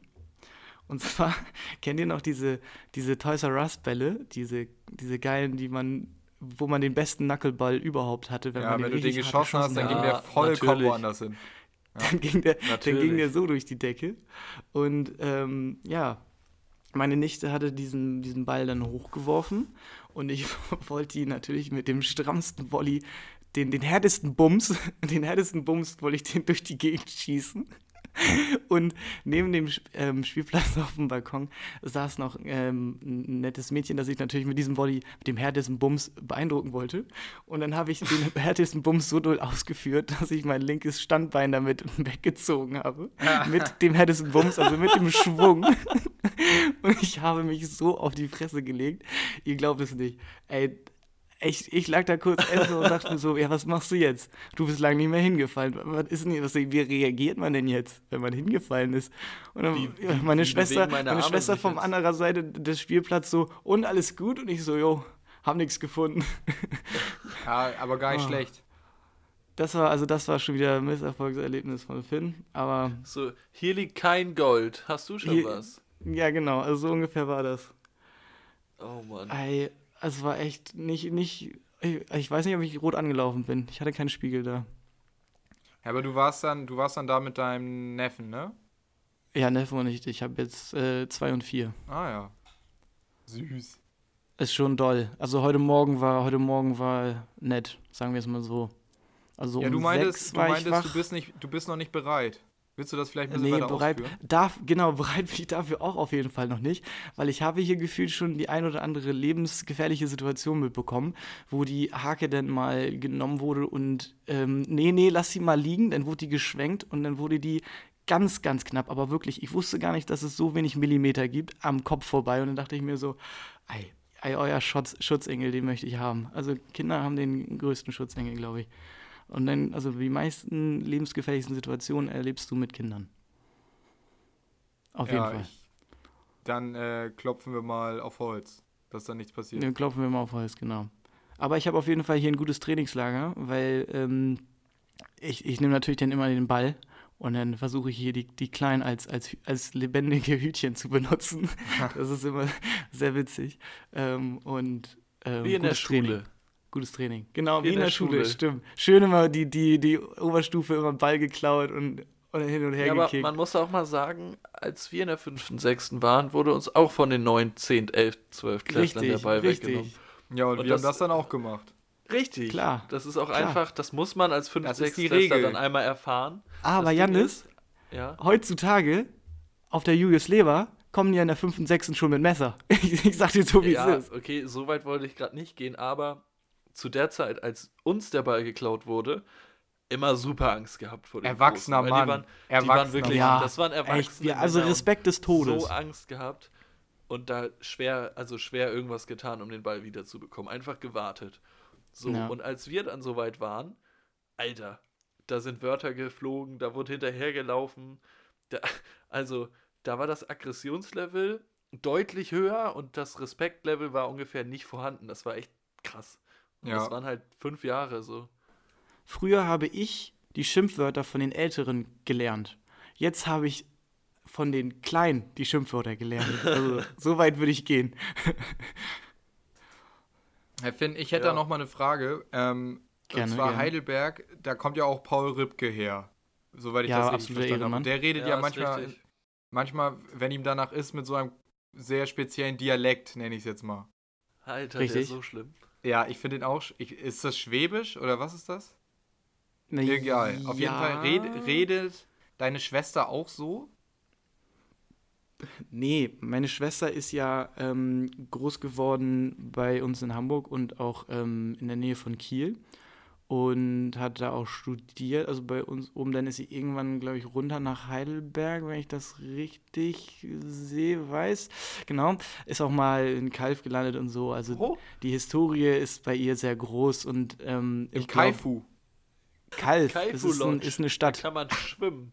Und zwar, [laughs] kennt ihr noch diese, diese Toys R Us Bälle, diese, diese geilen, die man, wo man den besten Knuckleball überhaupt hatte, wenn ja, man wenn du den richtig hart geschossen hast, dann ging der Ja, vollkommen woanders hin. [laughs] dann ging der, dann ging der so durch die Decke. Und ähm, ja, meine Nichte hatte diesen, diesen Ball dann hochgeworfen und ich [laughs] wollte ihn natürlich mit dem strammsten Volley, den, den härtesten Bums, [laughs] den härtesten Bums wollte ich den durch die Gegend schießen. Und neben dem ähm, Spielplatz [laughs] auf dem Balkon saß noch ähm, ein nettes Mädchen, das ich natürlich mit diesem Volley, mit dem härtesten Bums beeindrucken wollte. Und dann habe ich den [laughs] härtesten Bums so doll ausgeführt, dass ich mein linkes Standbein damit [laughs] weggezogen habe. mit dem härtesten Bums, also mit dem Schwung. Und ich habe mich so auf die Fresse gelegt. Ihr glaubt es nicht. Ey, ich, ich lag da kurz essen und dachte mir so, ja, was machst du jetzt? Du bist lange nicht mehr hingefallen. Was ist denn, was, wie reagiert man denn jetzt, wenn man hingefallen ist? Und dann, Wie- wie- meine wie Schwester, meine meine Schwester vom jetzt? anderer Seite des Spielplatzes so, und alles gut? Und ich so, jo, hab nichts gefunden. [laughs] Ja, aber gar nicht Ah. schlecht. Das war, also das war schon wieder ein Misserfolgserlebnis von Finn. Aber So, hier liegt kein Gold. Hast du schon Hier- was? ja, genau, also so ungefähr war das. Oh Mann. Ey, es war echt nicht, nicht, ich, ich weiß nicht, ob ich rot angelaufen bin. Ich hatte keinen Spiegel da. Ja, aber du warst dann, du warst dann da mit deinem Neffen, ne? Ja, Neffe und ich, ich habe jetzt äh, zwei und vier. Ah ja. Süß. Ist schon doll. Also heute Morgen war, heute Morgen war nett, sagen wir es mal so. Also ja, um du meintest, sechs du, war ich meintest wach. du bist nicht, du bist noch nicht bereit. Willst du das vielleicht ein bisschen Nee, weiter bereit, ausführen? darf, genau, [laughs] bereit bin ich dafür auch auf jeden Fall noch nicht, weil ich habe hier gefühlt schon die ein oder andere lebensgefährliche Situation mitbekommen, wo die Hake dann mal genommen wurde und ähm, nee, nee, lass sie mal liegen, dann wurde die geschwenkt und dann wurde die ganz, ganz knapp, aber wirklich, ich wusste gar nicht, dass es so wenig Millimeter gibt, am Kopf vorbei und dann dachte ich mir so, ei, ei euer Schutz, Schutzengel, den möchte ich haben. Also Kinder haben den größten Schutzengel, glaube ich. Und dann, also die meisten lebensgefährlichsten Situationen erlebst du mit Kindern. Auf jeden ja, Fall. Ich, dann äh, klopfen wir mal auf Holz, dass da nichts passiert. Dann klopfen wir mal auf Holz, genau. Aber ich habe auf jeden Fall hier ein gutes Trainingslager, weil ähm, ich, ich nehme natürlich dann immer den Ball und dann versuche ich hier die, die Kleinen als, als, als lebendige Hütchen zu benutzen. [laughs] Das ist immer sehr witzig. Ähm, und ähm, Wie in der gutes Training. Gutes Training. Genau, wie, in der, Schule, Schule. stimmt. Schön immer die, die, die Oberstufe immer Ball geklaut und, und hin und her Ja, aber gekickt. man muss auch mal sagen, als wir in der 5., 6. waren, wurde uns auch von den 9, 10, 11, 12 Klässlern der richtig, Ball weggenommen. richtig. ja, und, Und wir das- haben das dann auch gemacht. Richtig. Klar, Das ist auch klar. einfach, das muss man als 5, Das 6 ist die Klässler Regel. dann einmal erfahren. Aber Jannis, Ja. heutzutage auf der Julius Leber kommen die ja in der 5. und 6. schon mit Messer. [laughs] Ich, ich sag dir so, wie ja, es ist. okay, so weit wollte ich gerade nicht gehen, aber zu der Zeit, als uns der Ball geklaut wurde, immer super Angst gehabt vor dem Erwachsener Großen, Mann. Die waren, die Erwachsener waren wirklich, Ja, das waren Erwachsene. Echt, also Respekt des Todes. so Angst gehabt und da schwer, also schwer irgendwas getan, um den Ball wiederzubekommen. Einfach gewartet. So, Ja. und als wir dann soweit waren, Alter, da sind Wörter geflogen, da wurde hinterhergelaufen. Da, also, da war das Aggressionslevel deutlich höher und das Respektlevel war ungefähr nicht vorhanden. Das war echt krass. Ja. das waren halt fünf Jahre so. Früher habe ich die Schimpfwörter von den Älteren gelernt. Jetzt habe ich von den Kleinen die Schimpfwörter gelernt. [laughs] Also, so weit würde ich gehen. Herr Finn, ich hätte Ja. da noch mal eine Frage. Ähm, Gerne, und zwar gerne. Heidelberg, da kommt ja auch Paul Ripke her. Soweit ich Ja, das richtig verstanden habe. Der redet ja, Ja, manchmal, manchmal, wenn ihm danach ist, mit so einem sehr speziellen Dialekt, nenne ich es jetzt mal. Alter, der Richtig. ist so schlimm. Ja, ich finde den auch. Ich, ist das Schwäbisch oder was ist das? Na, Egal. Auf jeden ja. Fall red, redet deine Schwester auch so? Nee, meine Schwester ist ja ähm, groß geworden bei uns in Hamburg und auch ähm, in der Nähe von Kiel und hat da auch studiert. Also bei uns oben, dann ist sie irgendwann, glaube ich, runter nach Heidelberg, wenn ich das richtig sehe, weiß. Genau, ist auch mal in Kalf gelandet und so. Also Oh. die Historie ist bei ihr sehr groß und ähm, glaub, Kaifu. Kalf, Kaifu ist, ein, ist eine Da Stadt. kann man schwimmen.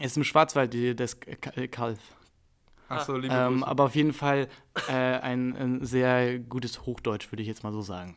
Ist im Schwarzwald, das K- Kalf. Achso, liebe Ähm, Grüße. aber auf jeden Fall äh, ein, ein sehr gutes Hochdeutsch, würde ich jetzt mal so sagen.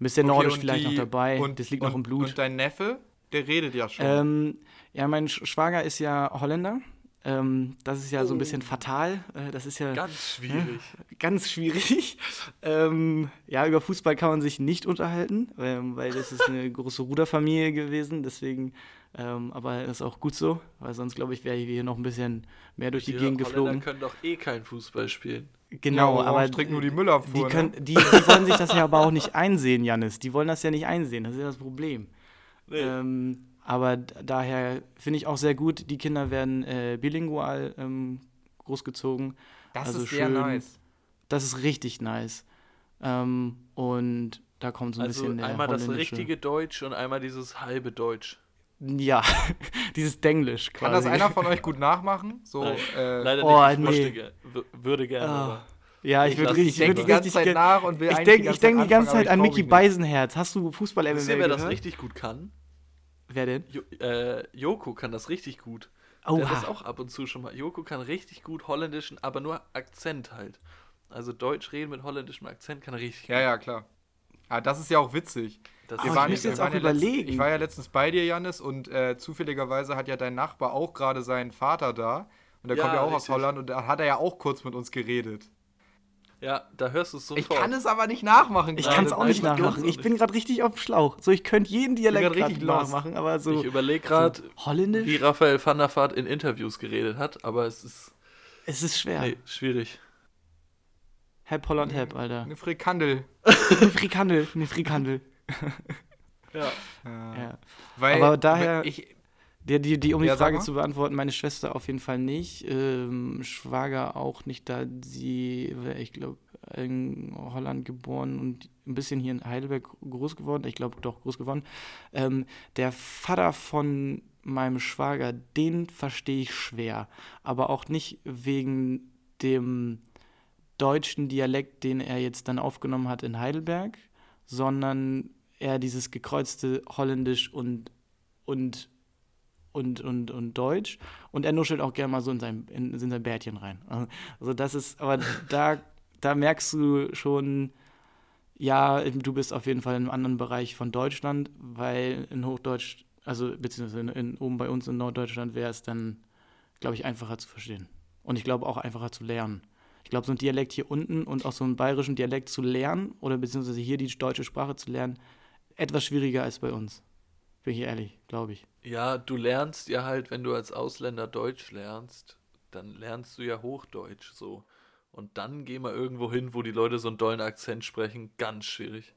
Ein bisschen Okay, Nordisch vielleicht die- noch dabei, und, das liegt und, noch im Blut. Und dein Neffe, der redet ja schon. Ähm, ja, mein Sch Schwager ist ja Holländer. Ähm, das ist ja so ein Oh. bisschen fatal. Äh, das ist ja Ganz schwierig. ganz schwierig. [laughs] ähm, ja, über Fußball kann man sich nicht unterhalten, ähm, weil das ist eine [laughs] große Ruderfamilie gewesen. Deswegen, ähm, aber das ist auch gut so, weil sonst, glaube ich, wäre ich hier noch ein bisschen mehr durch die Die Gegend Holländer geflogen. können doch eh kein Fußball spielen. Genau, warum aber trinken nur die die, Müllabfuhr. können, ne? die, die wollen sich das ja aber auch nicht einsehen, Janis. Die wollen das ja nicht einsehen, das ist ja das Problem. Nee. Ähm, aber daher finde ich auch sehr gut, die Kinder werden äh, bilingual ähm, großgezogen. Das also ist sehr schön. nice. Das ist richtig nice. Ähm, und da kommt so ein also bisschen der einmal das richtige Deutsch und einmal dieses halbe Deutsch. Ja, [laughs] dieses Denglisch quasi. Kann das einer von euch [laughs] gut nachmachen? So, Nein. äh, Leider oh, nicht. Ich nee. würde gerne. Aber Ja, ich Ich würde richtig, ich denken würd die ganze Zeit gerne. nach und will Ich denke die ich denk die ganze Zeit an Mickey. Beisenherz. Hast du fußball Wisst ihr, wer das richtig gut kann? Wer denn? Jo äh, Joko kann das richtig gut. Der hat das Oha. auch ab und zu schon mal. Joko kann richtig gut holländischen, aber nur Akzent halt. Also Deutsch reden mit holländischem Akzent kann er richtig Ja, ja, klar. Ah, das ist ja auch witzig. Das Oh, ist ich waren- müsste jetzt wir auch ja überlegen. Letztens, ich war ja letztens bei dir, Janis, und äh, zufälligerweise hat ja dein Nachbar auch gerade seinen Vater da. Und der Ja, kommt ja auch aus richtig. Holland und da hat er ja auch kurz mit uns geredet. Ja, da hörst du es sofort. Ich kann es aber nicht nachmachen. Ich kann es auch nein, nicht nachmachen. Ich bin gerade richtig auf dem Schlauch. So, ich könnte jeden Dialekt richtig nachmachen, aber so, Ich überlege gerade, so wie Raphael van der Vaart in Interviews geredet hat, aber es ist es ist schwer. nee, schwierig. Hep Holland Hep, Alter. [laughs] Eine Frikandel. Eine Frikandel, eine Frikandel. Ja. Ja. Weil, Aber daher- ich, Die, die, die, um die Ja, sag Frage zu beantworten, meine Schwester auf jeden Fall nicht. Ähm, Schwager auch nicht, da sie, ich glaube, in Holland geboren und ein bisschen hier in Heidelberg groß geworden. Ich glaube, doch groß geworden. Ähm, der Vater von meinem Schwager, den verstehe ich schwer. Aber auch nicht wegen dem deutschen Dialekt, den er jetzt dann aufgenommen hat in Heidelberg, sondern eher dieses gekreuzte Holländisch und, und, und, und, und Deutsch. Und er nuschelt auch gerne mal so in sein, in, in sein Bärtchen rein. Also das ist, aber da, da merkst du schon, ja, du bist auf jeden Fall in einem anderen Bereich von Deutschland, weil in Hochdeutsch, also beziehungsweise in, in, oben bei uns in Norddeutschland wäre es dann, glaube ich, einfacher zu verstehen. Und ich glaube auch einfacher zu lernen. Ich glaube, so ein Dialekt hier unten und auch so einen bayerischen Dialekt zu lernen oder beziehungsweise hier die deutsche Sprache zu lernen, etwas schwieriger als bei uns. Bin ich ehrlich, glaube ich. Ja, du lernst ja halt, wenn du als Ausländer Deutsch lernst, dann lernst du ja Hochdeutsch so. Und dann geh mal irgendwo hin, wo die Leute so einen dollen Akzent sprechen, ganz schwierig.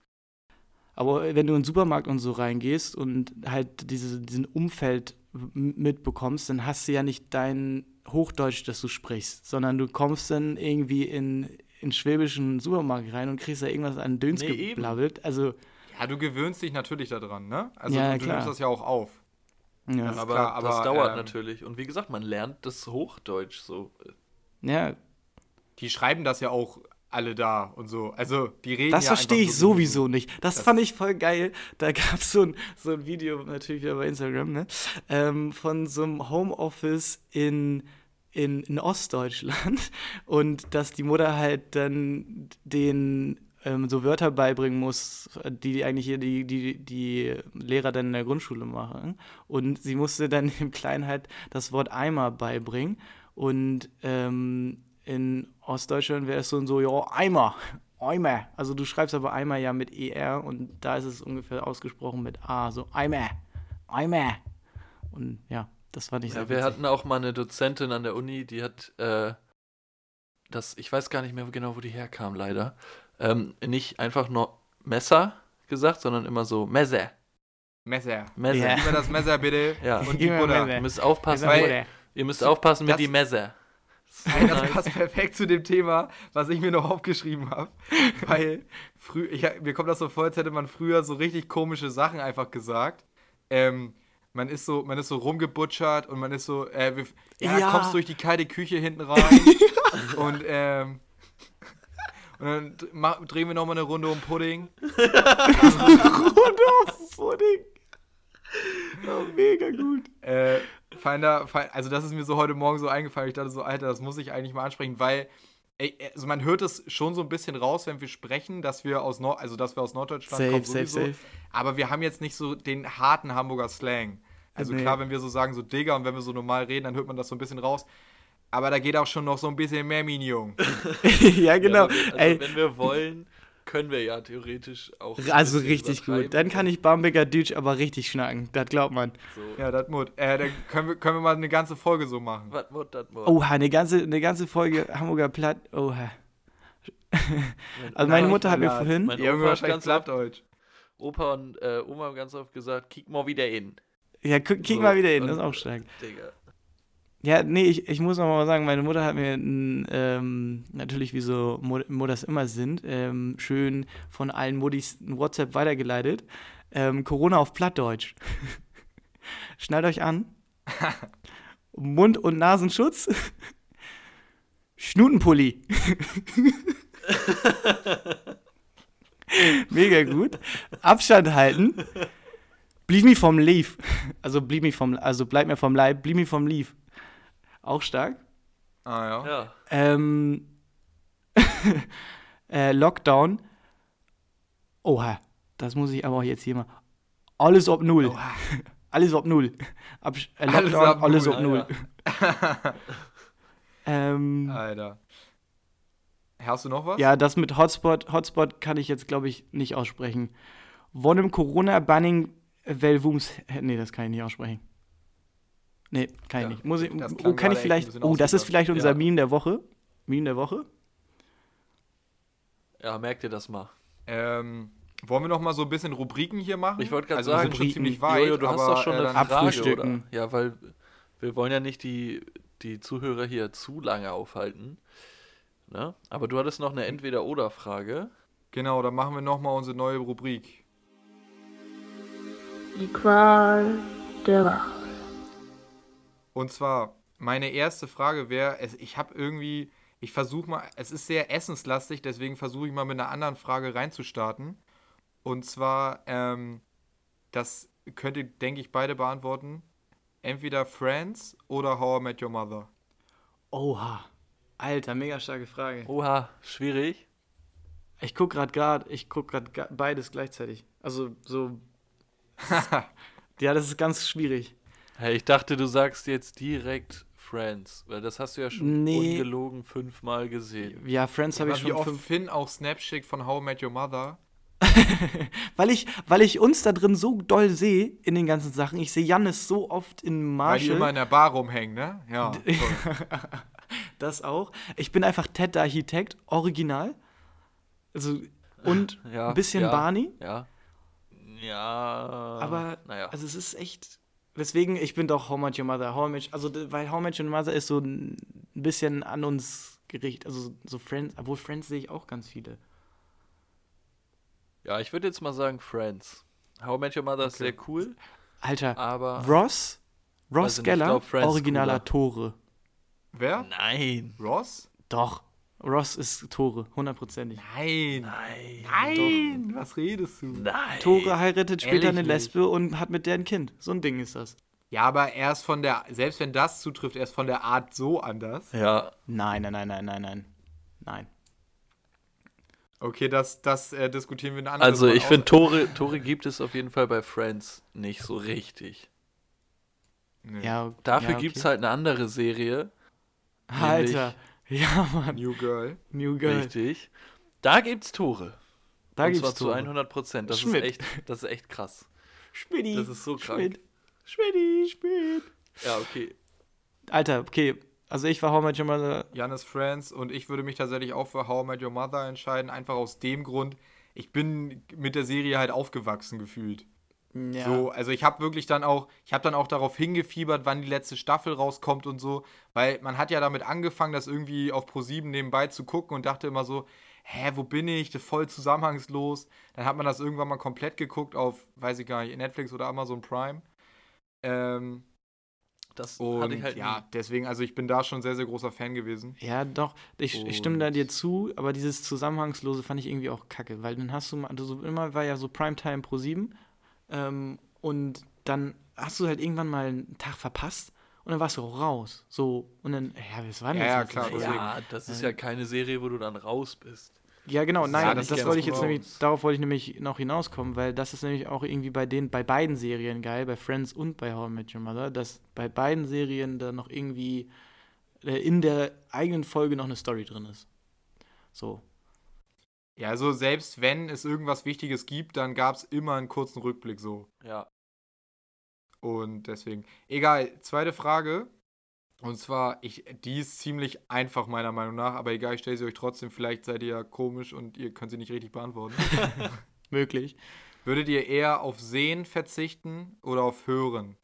Aber wenn du in den Supermarkt und so reingehst und halt diese, diesen Umfeld mitbekommst, dann hast du ja nicht dein Hochdeutsch, das du sprichst, sondern du kommst dann irgendwie in, in schwäbischen Supermarkt rein und kriegst da irgendwas an Döns Nee, eben. geblabbelt. Also, Ja, du gewöhnst dich natürlich daran, ne? Also Ja, du, du klar. nimmst das ja auch auf. ja. Das aber klar, das aber, dauert ähm, natürlich. Und wie gesagt, man lernt das Hochdeutsch so. ja, Die schreiben das ja auch alle da und so. Also die reden Das ja verstehe ich so wie sowieso nicht. Das, fand ich voll geil. Da gab es so ein, so ein Video, natürlich wieder bei Instagram, ne? ähm, von so einem Homeoffice in, in, in Ostdeutschland. Und dass die Mutter halt dann den ähm, so Wörter beibringen muss, die eigentlich die, die, die Lehrer dann in der Grundschule machen. Und sie musste dann [laughs] dem Kleinen halt das Wort Eimer beibringen. Und ähm, in Ostdeutschland wäre es so und so, ja, Eimer, [laughs] Eimer. Also du schreibst aber Eimer ja mit ER und da ist es ungefähr ausgesprochen mit A, so Eimer, Eimer. Und ja, das ich sehr Ja, wir witzig. hatten auch mal eine Dozentin an der Uni, die hat äh, das, ich weiß gar nicht mehr genau, wo die herkam, leider. Ähm, nicht einfach nur Messer gesagt, sondern immer so Messer. Messer. Messer. Ja. Gib mir das Messer bitte [laughs] Ja. und die Gib Butter. Ihr müsst aufpassen, Weil- mit, ihr müsst aufpassen mit das- die Messer. Ey, das passt perfekt zu dem Thema, was ich mir noch aufgeschrieben habe. Weil frü ich, mir kommt das so vor, als hätte man früher so richtig komische Sachen einfach gesagt. Ähm, man ist so, man ist so rumgebutschert und man ist so, äh, wir, ja, Ja. kommst durch die kalte Küche hinten rein [laughs] und ähm, und dann drehen wir nochmal eine Runde um Pudding. [laughs] Pudding. Oh, mega gut. Äh, Finder, Fi- also das ist mir so heute Morgen so eingefallen. Ich dachte so, Alter, das muss ich eigentlich mal ansprechen, weil ey, also man hört es schon so ein bisschen raus, wenn wir sprechen, dass wir aus Nord, also dass wir aus Norddeutschland Safe, kommen safe, sowieso. safe. Aber wir haben jetzt nicht so den harten Hamburger Slang. Also Nee. klar, wenn wir so sagen so Digger und wenn wir so normal reden, dann hört man das so ein bisschen raus. Aber da geht auch schon noch so ein bisschen mehr Minion. [laughs] [laughs] ja, genau. Ja, also Ey, wenn wir wollen, können wir ja theoretisch auch. also richtig gut. Dann kann ich Bamberger Deutsch aber richtig schnacken. Das glaubt man. So. Ja, das Mut. Äh, dann können wir, können wir mal eine ganze Folge so machen. Was muss das mal? Oha, eine ganze, eine ganze Folge Hamburger Platt. Oha. Also meine Mutter hat mir vorhin. Mein Die haben Opa hat wahrscheinlich ganz oft, Plattdeutsch. Opa und äh, Oma haben ganz oft gesagt, kick mal wieder in. Ja, kick So, mal wieder und- das ist auch stark. Digga. Ja, nee, ich, ich muss noch mal sagen, meine Mutter hat mir ähm, natürlich, wie so Mut- Mutters immer sind, ähm, schön von allen Muttis ein WhatsApp weitergeleitet. Ähm, Corona auf Plattdeutsch. [laughs] Schnallt euch an. [laughs] Mund- und Nasenschutz. Schnutenpulli. [laughs] Mega gut. Abstand halten. Blieb mir vom Leaf. Also blieb mir vom, also bleib mir vom Leib, blieb mir vom Leaf. Auch stark. Ah ja. Ja. Ähm, [laughs] äh, Lockdown. Oha, das muss ich aber auch jetzt hier mal. Alles ob null. Oha. [laughs] Alles ob null. Ab, äh, Alles Lockdown, ab alles null. ob null. Ah, [laughs] Ähm, Alter. Hast du noch was? ja, das mit Hotspot, Hotspot kann ich jetzt, glaube ich, nicht aussprechen. Von dem Corona-Banning Velvums. Nee, das kann ich nicht aussprechen. Nee, kann ich Ja, nicht. Muss ich, das oh, kann ich vielleicht. Oh, das ist vielleicht unser Ja. Meme der Woche. Meme der Woche? ja, merkt ihr das mal. Ähm, Wollen wir noch mal so ein bisschen Rubriken hier machen? Ich wollte gerade also sagen, Rubriken. ziemlich weit. Jojo, du hast aber, doch schon äh, eine Frage, Abfrühstücken. oder? Ja, weil wir wollen ja nicht die, die Zuhörer hier zu lange aufhalten. Ne? Aber du hattest noch eine Entweder-Oder-Frage. Genau, dann machen wir noch mal unsere neue Rubrik. Die Qual der Wahl. Und zwar, meine erste Frage wäre, es- ich habe irgendwie, ich versuche mal, es ist sehr essenslastig, deswegen versuche ich mal mit einer anderen Frage reinzustarten. Und zwar, ähm, das könnt ihr, denke ich, beide beantworten. Entweder Friends oder How I Met Your Mother. Oha. Alter, mega starke Frage. Oha, schwierig. Ich guck grad grad, ich guck grad ga- beides gleichzeitig. Also so. [laughs] ja, das ist ganz schwierig. Hey, ich dachte, du sagst jetzt direkt Friends, weil das hast du ja schon Nee. ungelogen fünfmal gesehen. Ja, Friends habe ich wie schon oft fünf. Finn auch Snaps schickt von How I Met Your Mother. [laughs] Weil ich, weil ich uns da drin so doll sehe in den ganzen Sachen. Ich sehe Jannis so oft in Weil die Marshall. immer in der Bar rumhängen, ne? Ja. [laughs] Das auch. Ich bin einfach Ted der Architekt, original. Also, und Ja, ein bisschen ja, Barney. Ja. Ja. Aber, naja. also es ist echt. Weswegen, ich bin doch How Much Your Mother. How Much, also, weil How Much Your Mother ist so ein bisschen an uns gerichtet. Also, so Friends, obwohl Friends sehe ich auch ganz viele. ja, ich würde jetzt mal sagen Friends. How Met Your Mother ist Okay. sehr cool, Alter, aber. Ross, Ross nicht, Geller, glaub, ist originaler cooler. Tore. Wer? Nein. Ross? Doch. Ross ist Tore, hundertprozentig. Nein. Nein. Nein, was redest du? Nein. Tore heiratet später eine Ehrlich Lesbe und hat mit der ein Kind. So ein Ding ist das. Ja, aber er ist von der, selbst wenn das zutrifft, er ist von der Art so anders. Ja, Nein, nein, nein, nein, nein, nein. Nein. Okay, das, das äh, diskutieren wir ein anderes also ich finde, Tore, Tore gibt es auf jeden Fall bei Friends nicht so richtig. Nee. Ja, Dafür ja, gibt es okay. halt eine andere Serie. Alter. [laughs] Ja, Mann. New Girl. New Girl. Richtig. Da gibt's Tore. Da Und gibt's zwar zu Tore. 100 Prozent. Das Schmidt. ist echt, das ist echt krass. Schmidti. Das ist so krank. Schmidt. Schmidti, Schmidt. Ja, okay. Alter, okay. Also ich war How Much Your Mother. Janis Friends und ich würde mich tatsächlich auch für How I Met Your Mother entscheiden, einfach aus dem Grund, ich bin mit der Serie halt aufgewachsen gefühlt. Ja. So, also ich habe wirklich dann auch, ich habe dann auch darauf hingefiebert, wann die letzte Staffel rauskommt und so, weil man hat ja damit angefangen, das irgendwie auf Pro7 nebenbei zu gucken und dachte immer so, hä, wo bin ich? Das ist voll zusammenhangslos. Dann hat man das irgendwann mal komplett geguckt auf, weiß ich gar nicht, Netflix oder Amazon Prime. Ähm, Das und hatte ich halt ja, nie. deswegen, also ich bin da schon sehr, sehr großer Fan gewesen. Ja, doch. Ich, ich stimme da dir zu, aber dieses Zusammenhangslose fand ich irgendwie auch kacke, weil dann hast du also immer war ja so Primetime Pro 7 ähm, und dann hast du halt irgendwann mal einen Tag verpasst und dann warst du auch raus. So, und dann, ja, was war denn Ja, ja, jetzt? klar, Ja, deswegen. Ja, das ist ja keine Serie, wo du dann raus bist. Ja, genau, Das nein, ja das, das wollte ich jetzt nämlich, darauf wollte ich nämlich noch hinauskommen, weil das ist nämlich auch irgendwie bei den, bei beiden Serien geil, bei Friends und bei How I Met Your Mother, dass bei beiden Serien da noch irgendwie äh, in der eigenen Folge noch eine Story drin ist. So. Ja, also selbst wenn es irgendwas Wichtiges gibt, dann gab es immer einen kurzen Rückblick so. Ja. Und deswegen. Egal, zweite Frage. Und zwar, ich, die ist ziemlich einfach meiner Meinung nach, aber egal, ich stelle sie euch trotzdem, vielleicht seid ihr ja komisch und ihr könnt sie nicht richtig beantworten. [laughs] Möglich. Würdet ihr eher auf Sehen verzichten oder auf Hören?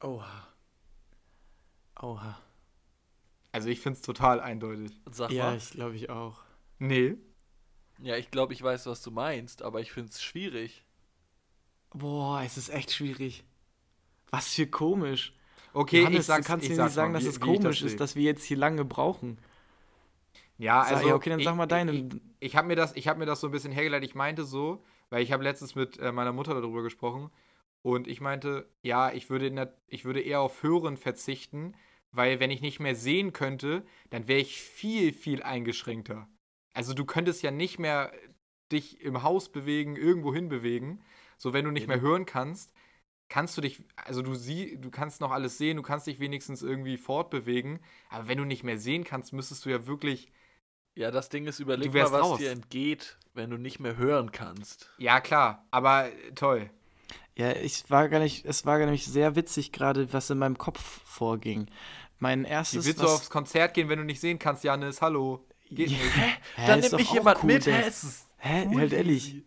Oha. Oha. Also ich finde es total eindeutig. Sag Ja, mal. ich glaube ich auch. Nee. Ja, ich glaube, ich weiß, was du meinst, aber ich finde es schwierig. Boah, es ist echt schwierig. Was für komisch. Okay, Johannes, ich sag's, du kannst ich mir nicht sagen, mal, dass wie- es ich komisch das ist, dass wir jetzt hier lange brauchen. Ja, also. ja, okay, dann ich, sag mal deine. Ich, ich habe mir, das- ich hab mir das so ein bisschen hergeleitet. Ich meinte so, weil ich habe letztens mit äh, meiner Mutter darüber gesprochen und ich meinte, ja, ich würde, der, ich würde eher auf Hören verzichten, weil wenn ich nicht mehr sehen könnte, dann wäre ich viel, viel eingeschränkter. Also du könntest ja nicht mehr dich im Haus bewegen, irgendwo hin bewegen. So, wenn du nicht mehr du- hören kannst, kannst du dich, also du sie, du kannst noch alles sehen, du kannst dich wenigstens irgendwie fortbewegen, aber wenn du nicht mehr sehen kannst, müsstest du ja wirklich Ja, das Ding ist, überleg Du mal, was raus. dir entgeht, wenn du nicht mehr hören kannst. Ja, klar, aber äh, toll. Ja, ich war gar nicht, es war gar nicht sehr witzig gerade, was in meinem Kopf vorging. Mein Wie erstes. willst du aufs Konzert gehen, wenn du nicht sehen kannst, Janis? Hallo. Geht Ja. nicht. Hä, Dann ist nimmt mich jemand cool, mit, hä? Es ist Hä, cool halt ehrlich.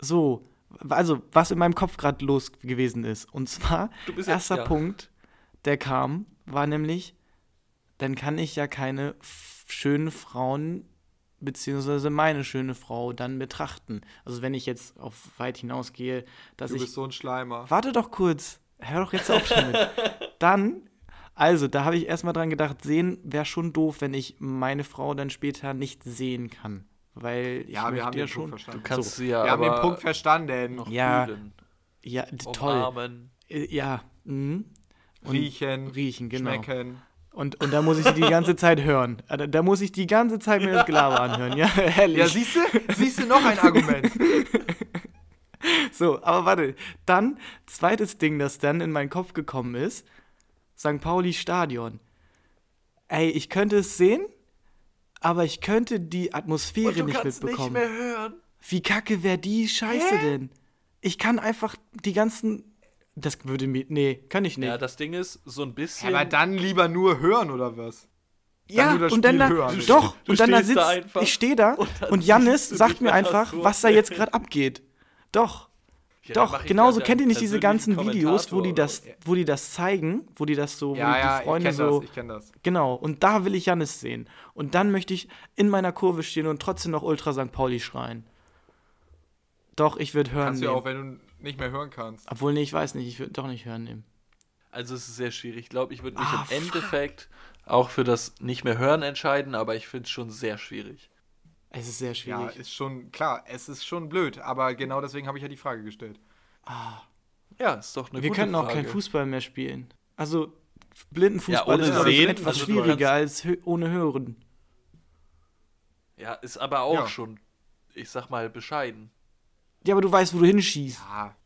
So, also was in meinem Kopf gerade los gewesen ist. Und zwar, Du bist jetzt- erster ja. Punkt, der kam, war nämlich, dann kann ich ja keine schönen Frauen beziehungsweise meine schöne Frau dann betrachten. Also wenn ich jetzt auf weit hinausgehe, dass Du ich bist so ein Schleimer. Warte doch kurz. Hör doch jetzt auf damit. [laughs] dann, also, da habe ich erstmal dran gedacht, sehen wäre schon doof, wenn ich meine Frau dann später nicht sehen kann. Weil ich Ja, wir haben ja den schon. Punkt verstanden. Du kannst So. sie ja wir haben den Punkt verstanden. noch Ja. fühlen, Ja, toll. umarmen. Äh, Ja. Mhm. Und Riechen, Riechen, genau. schmecken. Und, und da muss ich sie die ganze Zeit hören. Äh, Da, da muss ich die ganze Zeit mir das Gelaber anhören. Ja, [laughs] ehrlich. Ja, siehst du? Siehst du noch ein Argument? [laughs] So, aber warte. Dann, zweites Ding, das dann in meinen Kopf gekommen ist: St. Pauli Stadion. Ey, ich könnte es sehen, aber ich könnte die Atmosphäre Und du nicht mitbekommen. nicht mehr hören. Wie kacke wäre die Scheiße denn? Ich kann einfach die ganzen. Das würde mir. Nee, kann ich nicht. Ja, das Ding ist, so ein bisschen. Aber dann lieber nur hören oder was? Ja, nur das und dann Spiel da, hören. doch, Du und dann da sitzt, da einfach ich stehe da und dann und du sagt mir einfach, was da jetzt [laughs] gerade abgeht. Doch, Ja, doch, genauso kennt ihr nicht diese ganzen Videos, wo die das, wo die das zeigen, wo die das so, wo Ja, ja, die Freunde ich kenne so, das, ich kenne das. genau, und da will ich Jannis sehen. Und dann möchte ich in meiner Kurve stehen und trotzdem noch Ultra St. Pauli schreien. Doch, ich würde hören Kannst du ja nehmen. auch, wenn du nicht mehr hören kannst. Obwohl, nee, ich weiß nicht, ich würde doch nicht hören nehmen. Also es ist sehr schwierig. Ich glaube, ich würde mich Ah, im Endeffekt auch für das nicht mehr hören entscheiden, aber ich finde es schon sehr schwierig. Es ist sehr Ja, schwierig. ist schon, klar, es ist schon blöd, aber genau deswegen habe ich ja die Frage gestellt. Ja, ist doch eine Wir gute können auch Frage. kein Fußball mehr spielen. Also, Blindenfußball Ja, ohne ist ich, Sehen, etwas also schwieriger als hö ohne Hören. Ja, ist aber auch Ja. schon, ich sag mal, bescheiden. Ja, aber du weißt, wo du hinschießt. Ja,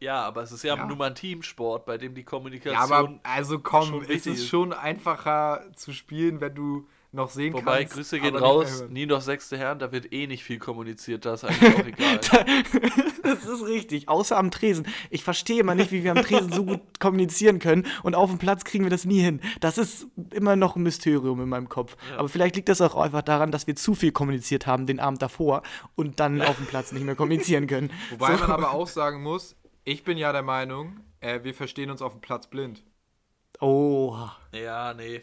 Ja, aber es ist ja, Ja. nur mal ein Teamsport, bei dem die ja Kommunikation. aber also komm, schon es ist ist. schon einfacher zu spielen, wenn du noch sehen Wobei, kannst. Grüße gehen raus, nie noch sechste Herren, da wird eh nicht viel kommuniziert, da ist eigentlich auch [laughs] egal. [laughs] das ist richtig. Außer am Tresen. Ich verstehe immer nicht, wie wir am Tresen so gut kommunizieren können und auf dem Platz kriegen wir das nie hin. Das ist immer noch ein Mysterium in meinem Kopf. Aber vielleicht liegt das auch einfach daran, dass wir zu viel kommuniziert haben den Abend davor und dann auf dem Platz nicht mehr kommunizieren können. [laughs] Wobei So. man aber auch sagen muss, ich bin ja der Meinung, äh, wir verstehen uns auf dem Platz blind. Oh. ja, nee.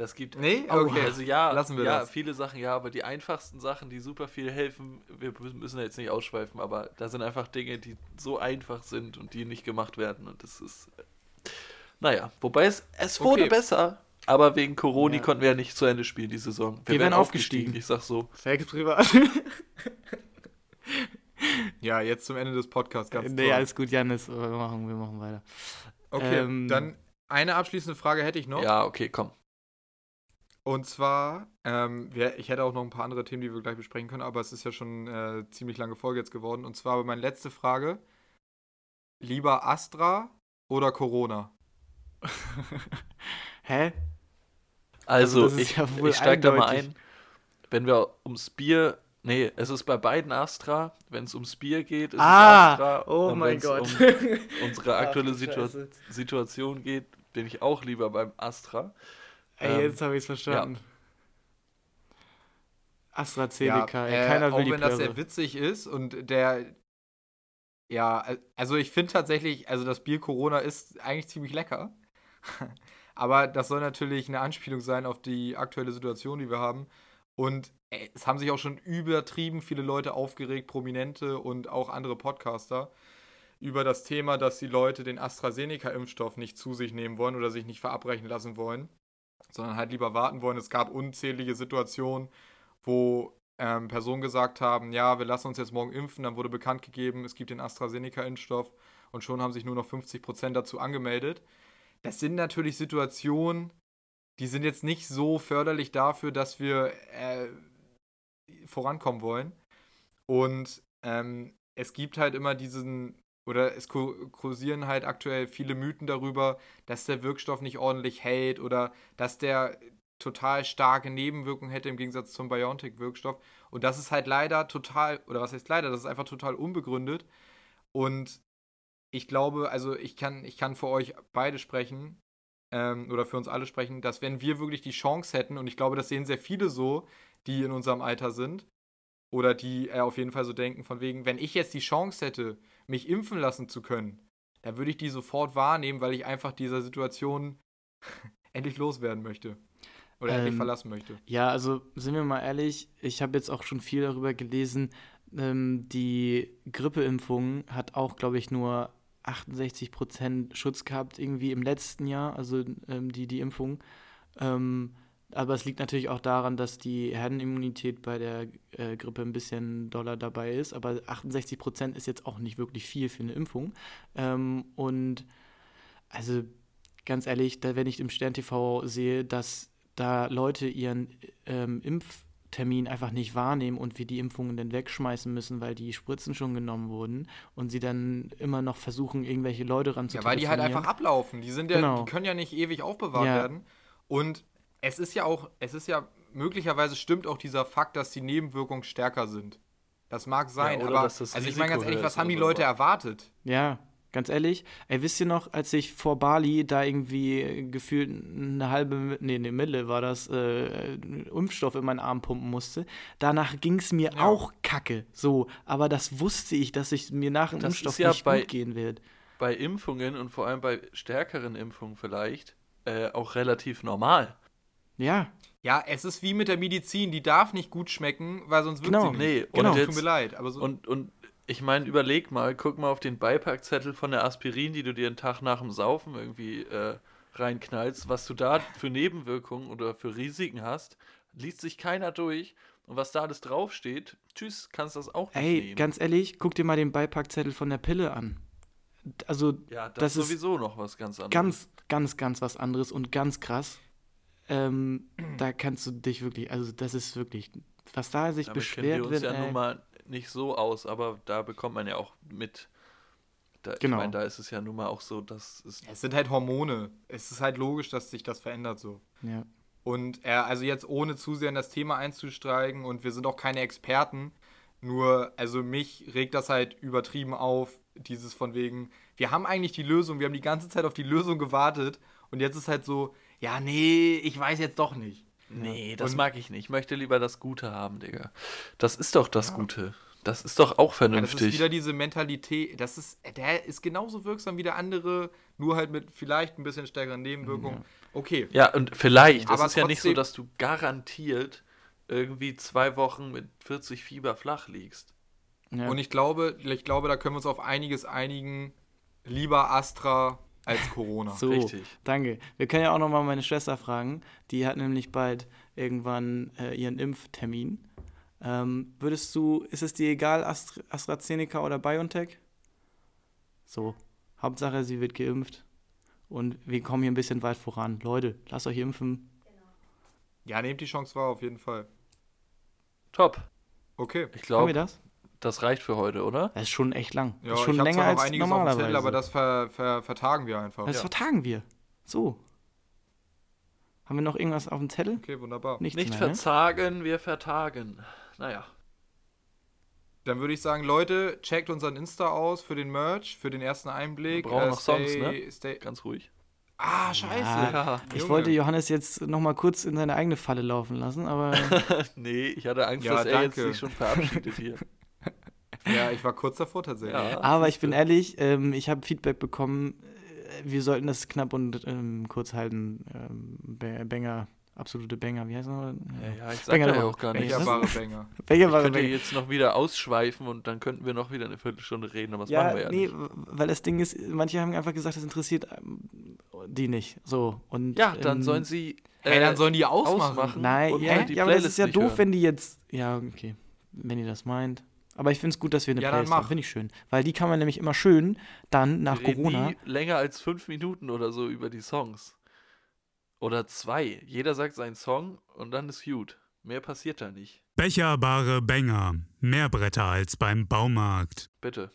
Das gibt. Nee? Okay. Also ja, Lassen wir ja, das. viele Sachen ja, aber die einfachsten Sachen, die super viel helfen, wir müssen ja jetzt nicht ausschweifen, aber da sind einfach Dinge, die so einfach sind und die nicht gemacht werden und das ist. Naja, wobei es, es wurde Okay. besser, aber wegen Corona Ja. konnten wir ja nicht zu Ende spielen die Saison. Wir wären aufgestiegen. Ich sag so. Sex privat. [laughs] Ja, jetzt zum Ende des Podcasts ganz nee, toll. alles gut, Janis. Wir machen, wir machen weiter. Okay, Ähm, dann eine abschließende Frage hätte ich noch. Ja, okay, komm. Und zwar, ähm, wir, ich hätte auch noch ein paar andere Themen, die wir gleich besprechen können, aber es ist ja schon äh, ziemlich lange Folge jetzt geworden. Und zwar meine letzte Frage. Lieber Astra oder Corona? [laughs] Hä? Also, ist ich, ja wohl ich steig da mal ein. Wenn wir ums Bier. Nee, es ist bei beiden Astra. Wenn es ums Bier geht, ist Ah, es Astra. oh Und mein Gott. Um [laughs] unsere Ach, aktuelle du Situa Scheiße. Situation geht, bin ich auch lieber beim Astra. Ey, Ähm, jetzt habe ich es verstanden. AstraZeneca, ey, äh, keiner will auch wenn das sehr witzig ist und der, ja, also ich finde tatsächlich, also das Bier Corona ist eigentlich ziemlich lecker, [laughs] aber das soll natürlich eine Anspielung sein auf die aktuelle Situation, die wir haben. Und äh, es haben sich auch schon übertrieben viele Leute aufgeregt, Prominente und auch andere Podcaster, über das Thema, dass die Leute den AstraZeneca-Impfstoff nicht zu sich nehmen wollen oder sich nicht verabreichen lassen wollen, sondern halt lieber warten wollen. Es gab unzählige Situationen, wo ähm, Personen gesagt haben, ja, wir lassen uns jetzt morgen impfen, dann wurde bekannt gegeben, es gibt den AstraZeneca-Impfstoff und schon haben sich nur noch 50% dazu angemeldet. Das sind natürlich Situationen, die sind jetzt nicht so förderlich dafür, dass wir äh, vorankommen wollen. Und ähm, es gibt halt immer diesen, oder es ku- kursieren halt aktuell viele Mythen darüber, dass der Wirkstoff nicht ordentlich hält oder dass der total starke Nebenwirkungen hätte im Gegensatz zum BioNTech-Wirkstoff. Und das ist halt leider total, oder was heißt leider, das ist einfach total unbegründet. Und ich glaube, also ich kann, ich kann für euch beide sprechen, ähm, oder für uns alle sprechen, dass wenn wir wirklich die Chance hätten, und ich glaube, das sehen sehr viele so, die in unserem Alter sind, oder die äh, auf jeden Fall so denken, von wegen, wenn ich jetzt die Chance hätte, mich impfen lassen zu können, dann würde ich die sofort wahrnehmen, weil ich einfach dieser Situation [laughs] endlich loswerden möchte. Oder endlich Ähm, verlassen möchte. Ja, also sind wir mal ehrlich, ich habe jetzt auch schon viel darüber gelesen. Ähm, die Grippeimpfung hat auch, glaube ich, nur 68% Schutz gehabt, irgendwie im letzten Jahr, also ähm, die, die Impfung. Ähm, aber es liegt natürlich auch daran, dass die Herdenimmunität bei der äh, Grippe ein bisschen doller dabei ist. Aber 68% ist jetzt auch nicht wirklich viel für eine Impfung. Ähm, und also ganz ehrlich, da, wenn ich im Stern TV sehe, dass da Leute ihren ähm, Impftermin einfach nicht wahrnehmen und wir die Impfungen dann wegschmeißen müssen, weil die Spritzen schon genommen wurden und sie dann immer noch versuchen, irgendwelche Leute Ja, ranzutelefonieren. weil die halt einfach ablaufen. Die sind ja, Genau. die können ja nicht ewig aufbewahrt Ja. werden. Und es ist ja auch, es ist ja, möglicherweise stimmt auch dieser Fakt, dass die Nebenwirkungen stärker sind. Das mag sein, oder aber also ich meine ganz ehrlich, was haben die Leute erwartet? Ja, ganz ehrlich. Ey, wisst ihr noch, als ich vor Bali da irgendwie gefühlt eine halbe, nee, eine Mille war das, äh, Impfstoff in meinen Arm pumpen musste, danach ging es mir Ja. auch kacke. So, aber das wusste ich, dass ich mir nach dem Das Impfstoff ja nicht bei- gut gehen wird. Bei Impfungen und vor allem bei stärkeren Impfungen vielleicht äh, auch relativ normal. Ja, Ja, es ist wie mit der Medizin, die darf nicht gut schmecken, weil sonst wirkt Genau. sie nicht. Nee, und genau. jetzt- Tut mir leid, aber so. Und, und ich meine, überleg mal, guck mal auf den Beipackzettel von der Aspirin, die du dir einen Tag nach dem Saufen irgendwie äh, reinknallst, was du da für Nebenwirkungen oder für Risiken hast, liest sich keiner durch. Und was da alles draufsteht, tschüss, kannst das auch nicht ey, nehmen. ganz ehrlich, guck dir mal den Beipackzettel von der Pille an. Also ja, das, das ist ist sowieso noch was ganz anderes. ganz, ganz, ganz was anderes und ganz krass. Ähm, da kannst du dich wirklich, also das ist wirklich, was da sich Damit beschwert wir uns wird. ja ey. nun mal nicht so aus, aber da bekommt man ja auch mit. Da, Genau. Ich meine, da ist es ja nun mal auch so, dass es es sind halt Hormone. Es ist halt logisch, dass sich das verändert so. ja. Und äh, also jetzt ohne zu sehr in das Thema einzusteigen und wir sind auch keine Experten, nur also mich regt das halt übertrieben auf, dieses von wegen, wir haben eigentlich die Lösung, wir haben die ganze Zeit auf die Lösung gewartet und jetzt ist halt so, ja, nee, ich weiß jetzt doch nicht. Nee, das Und- mag ich nicht. Ich möchte lieber das Gute haben, Digga. Das ist doch das Gute. Das ist doch auch Ja, das vernünftig. ist wieder diese Mentalität, das ist, der ist genauso wirksam wie der andere, nur halt mit vielleicht ein bisschen stärkeren Nebenwirkungen. Okay. Ja, und vielleicht, es Aber ist ja nicht so, trotzdem- dass du garantiert irgendwie zwei Wochen mit 40 Fieber flach liegst. ja. Und ich glaube, ich glaube, da können wir uns auf einiges einigen. Lieber Astra als Corona. So, Richtig. danke. Wir können ja auch noch mal meine Schwester fragen. Die hat nämlich bald irgendwann äh, ihren Impftermin. Ähm, würdest du, ist es dir egal, Astra AstraZeneca oder BioNTech? So, Hauptsache, sie wird geimpft. Und wir kommen hier ein bisschen weit voran. Leute, lasst euch impfen. Ja, nehmt die Chance wahr, auf jeden Fall. Top. Okay. Ich Haben wir glaube, das? Das reicht für heute, oder? Das ist schon echt lang. Ja, das ist schon ich länger als einiges auf dem normalerweise. Zettel, aber das ver, ver, vertagen wir einfach. das Ja. vertagen wir. So. Haben wir noch irgendwas auf dem Zettel? Okay, wunderbar. Nichts Nicht mehr, ne? verzagen, wir vertagen. Naja. Dann würde ich sagen, Leute, checkt unseren Insta aus für den Merch, für den ersten Einblick. Wir brauchen noch Songs, ne? Stay. Ganz ruhig. Ah, scheiße. Ja. Ich Junge. wollte Johannes jetzt noch mal kurz in seine eigene Falle laufen lassen, aber [laughs] nee, ich hatte Angst, Ja, dass er jetzt danke. sich schon verabschiedet hier. [laughs] [laughs] Ja, ich war kurz davor tatsächlich. Ja. Aber ich bin ehrlich, ähm, ich habe Feedback bekommen, äh, wir sollten das knapp und ähm, kurz halten. Ähm, Ba- Banger, absolute Banger, wie heißt das nochmal? Ja, ja, ich sag Banger ja auch gar Banger nicht. Wahre [laughs] Banger. Banger Ich war könnte Banger. jetzt noch wieder ausschweifen und dann könnten wir noch wieder eine Viertelstunde reden, aber das Ja, machen wir ja nee, nicht. weil das Ding ist, manche haben einfach gesagt, das interessiert ähm, die nicht. So, und, Ja, dann ähm, sollen sie. Ey, äh, dann sollen die ausmachen. ausmachen. Nein, und ja, halt die ja aber das ist ja doof, hören. wenn die jetzt. Ja, okay. Wenn ihr das meint. Aber ich finde es gut, dass wir eine Ja, Playlist haben. Finde ich schön. Weil die kann man nämlich immer schön dann nach wir reden Corona. Nie länger als fünf Minuten oder so über die Songs. Oder zwei. Jeder sagt seinen Song und dann ist gut. Mehr passiert da nicht. Becherbare Bänger. Mehr Bretter als beim Baumarkt. Bitte.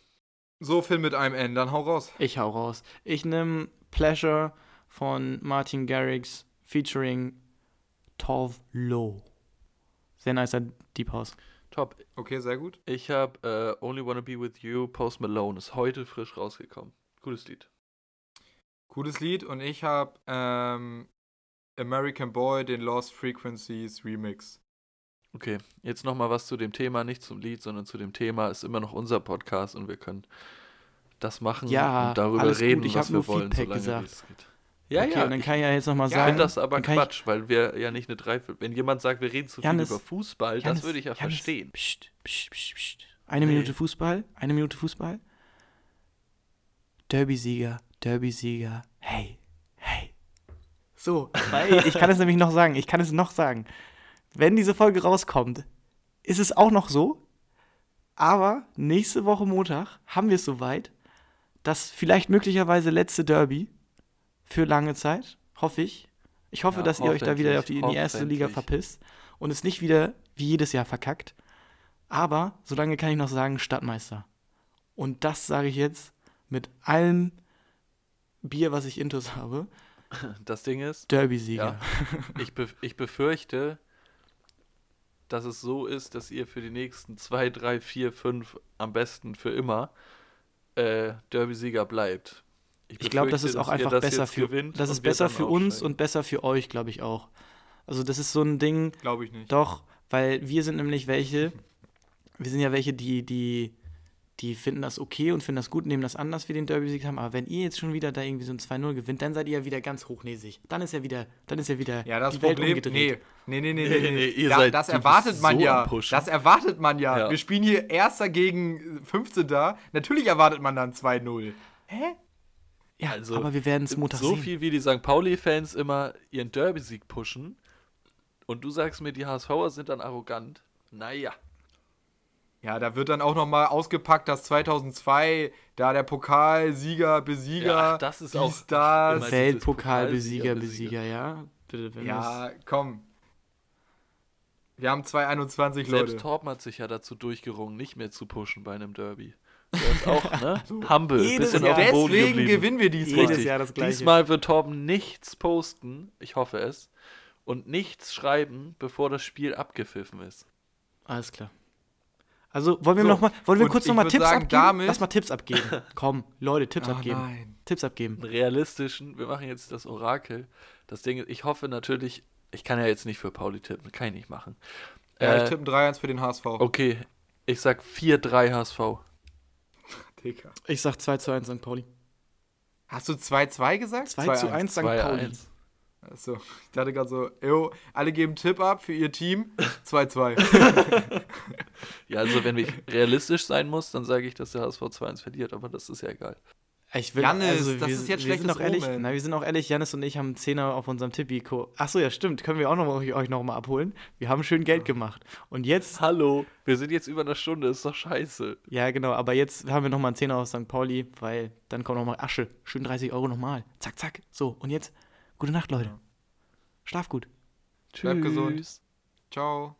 So viel mit einem N, dann hau raus. Ich hau raus. Ich nehme Pleasure von Martin Garrix featuring Tove Lo. Sehr nicer Deep House. Top. Okay, sehr gut. Ich habe äh, Only Wanna Be With You, Post Malone. Ist heute frisch rausgekommen. Gutes Lied. Gutes Lied und ich habe ähm, American Boy, den Lost Frequencies Remix. Okay, jetzt nochmal was zu dem Thema, nicht zum Lied, sondern zu dem Thema. Ist immer noch unser Podcast und wir können das machen Ja, und darüber alles gut, reden, ich was wir nur wollen, Feedback solange gesagt. es geht. Ja, okay, ja, und dann ich kann ich ja jetzt nochmal Ich sagen. finde das aber kann ich- Quatsch, weil wir ja nicht eine Dreiviertel. Wenn jemand sagt, wir reden zu viel über Fußball, Jannis, das würde ich ja Jannis, verstehen. Psst, psst, psst, psst. Eine Nee. Minute Fußball, eine Minute Fußball. Derby-Sieger, Derby-Sieger, hey, hey. So, weil ich kann es [laughs] nämlich noch sagen, ich kann es noch sagen. Wenn diese Folge rauskommt, ist es auch noch so, aber nächste Woche Montag haben wir es soweit, das vielleicht möglicherweise letzte Derby für lange Zeit, hoffe ich. Ich hoffe, Ja, dass ihr euch da wieder auf die, in die erste Liga verpisst und es nicht wieder wie jedes Jahr verkackt. Aber solange kann ich noch sagen Stadtmeister. Und das sage ich jetzt mit allem Bier, was ich intus habe. [laughs] Das Ding ist, Derby-Sieger. ich, be ich befürchte, dass es so ist, dass ihr für die nächsten zwei, drei, vier, fünf, am besten für immer äh, Derby-Sieger bleibt. Ich glaube, das ist auch einfach das besser für Das ist besser für uns und besser für euch, glaube ich auch. Also das ist so ein Ding, Glaube ich nicht. doch, weil wir sind nämlich welche, wir sind ja welche, die, die, die finden das okay und finden das gut, nehmen das an, dass wir den Derby-Sieg haben. Aber wenn ihr jetzt schon wieder da irgendwie so ein 2-0 gewinnt, dann seid ihr ja wieder ganz hochnäsig. Dann ist ja wieder, dann ist ja wieder Ja, das die Welt Problem. umgedreht. Nee, nee, nee, nee, Nee, nee. nee, ihr da, seid- das erwartet man so ja. Das erwartet man ja. Ja. Wir spielen hier Erster gegen 15. Natürlich erwartet man dann 2-0. Hä? Ja, Also, aber wir werden es Montag so sehen. viel wie die St. Pauli-Fans immer ihren Derby-Sieg pushen und du sagst mir, die HSVer sind dann arrogant. Naja. Ja, da wird dann auch nochmal ausgepackt, dass 2002 da der Pokalsieger, Besieger, Ja, das ist auch- das. Weltpokalbesieger, Pokalsieger, Besieger, ja. Bitte, wenn Ja, komm. Wir haben 221 Leute. Selbst Torben hat sich ja dazu durchgerungen, nicht mehr zu pushen bei einem Derby. Der ist auch, ne? [laughs] Humble. Jedes bisschen Jahr. auf dem Boden Deswegen geblieben. gewinnen wir diesmal. Jedes. Jahr das Gleiche. Diesmal wird Torben nichts posten, ich hoffe es, und nichts schreiben, bevor das Spiel abgepfiffen ist. Alles klar. Also wollen wir So, noch mal, wollen wir kurz ich noch mal würd Tipps sagen, abgeben? Lass mal Tipps abgeben. [laughs] Komm, Leute, Tipps Ah, abgeben. nein. Tipps abgeben. Realistischen, wir machen jetzt das Orakel. Das Ding ist, ich hoffe natürlich, ich kann ja jetzt nicht für Pauli tippen, kann ich nicht machen. Ja, Äh, ich tippe ein 3-1 für den HSV. Okay, ich sag 4-3 HSV. Digga. Ich sag 2 zu 1 St. Pauli. Hast du 2-2 gesagt? 2 zu 1 St. 2-1. Pauli. Achso, ich dachte gerade so, yo, alle geben Tipp ab für ihr Team. 2-2. [laughs] Ja, also wenn ich realistisch sein muss, dann sage ich, dass der HSV 2-1 verliert, aber das ist ja egal. Ich will, Jannis, also, das wir, ist jetzt wir sind auch ehrlich, Omen. na, wir sind auch ehrlich, Janis und ich haben einen Zehner auf unserem Tippiko. Achso, ja, stimmt. Können wir auch noch euch, euch noch mal abholen. Wir haben schön Geld gemacht. Und jetzt, Hallo, wir sind jetzt über eine Stunde, ist doch scheiße. ja genau, aber jetzt haben wir noch mal einen Zehner aus St. Pauli, weil dann kommt noch mal Asche. Schön 30 Euro nochmal. Zack, zack. So, und jetzt, gute Nacht, Leute. Schlaf gut. Bleibt gesund. Tschüss. Ciao.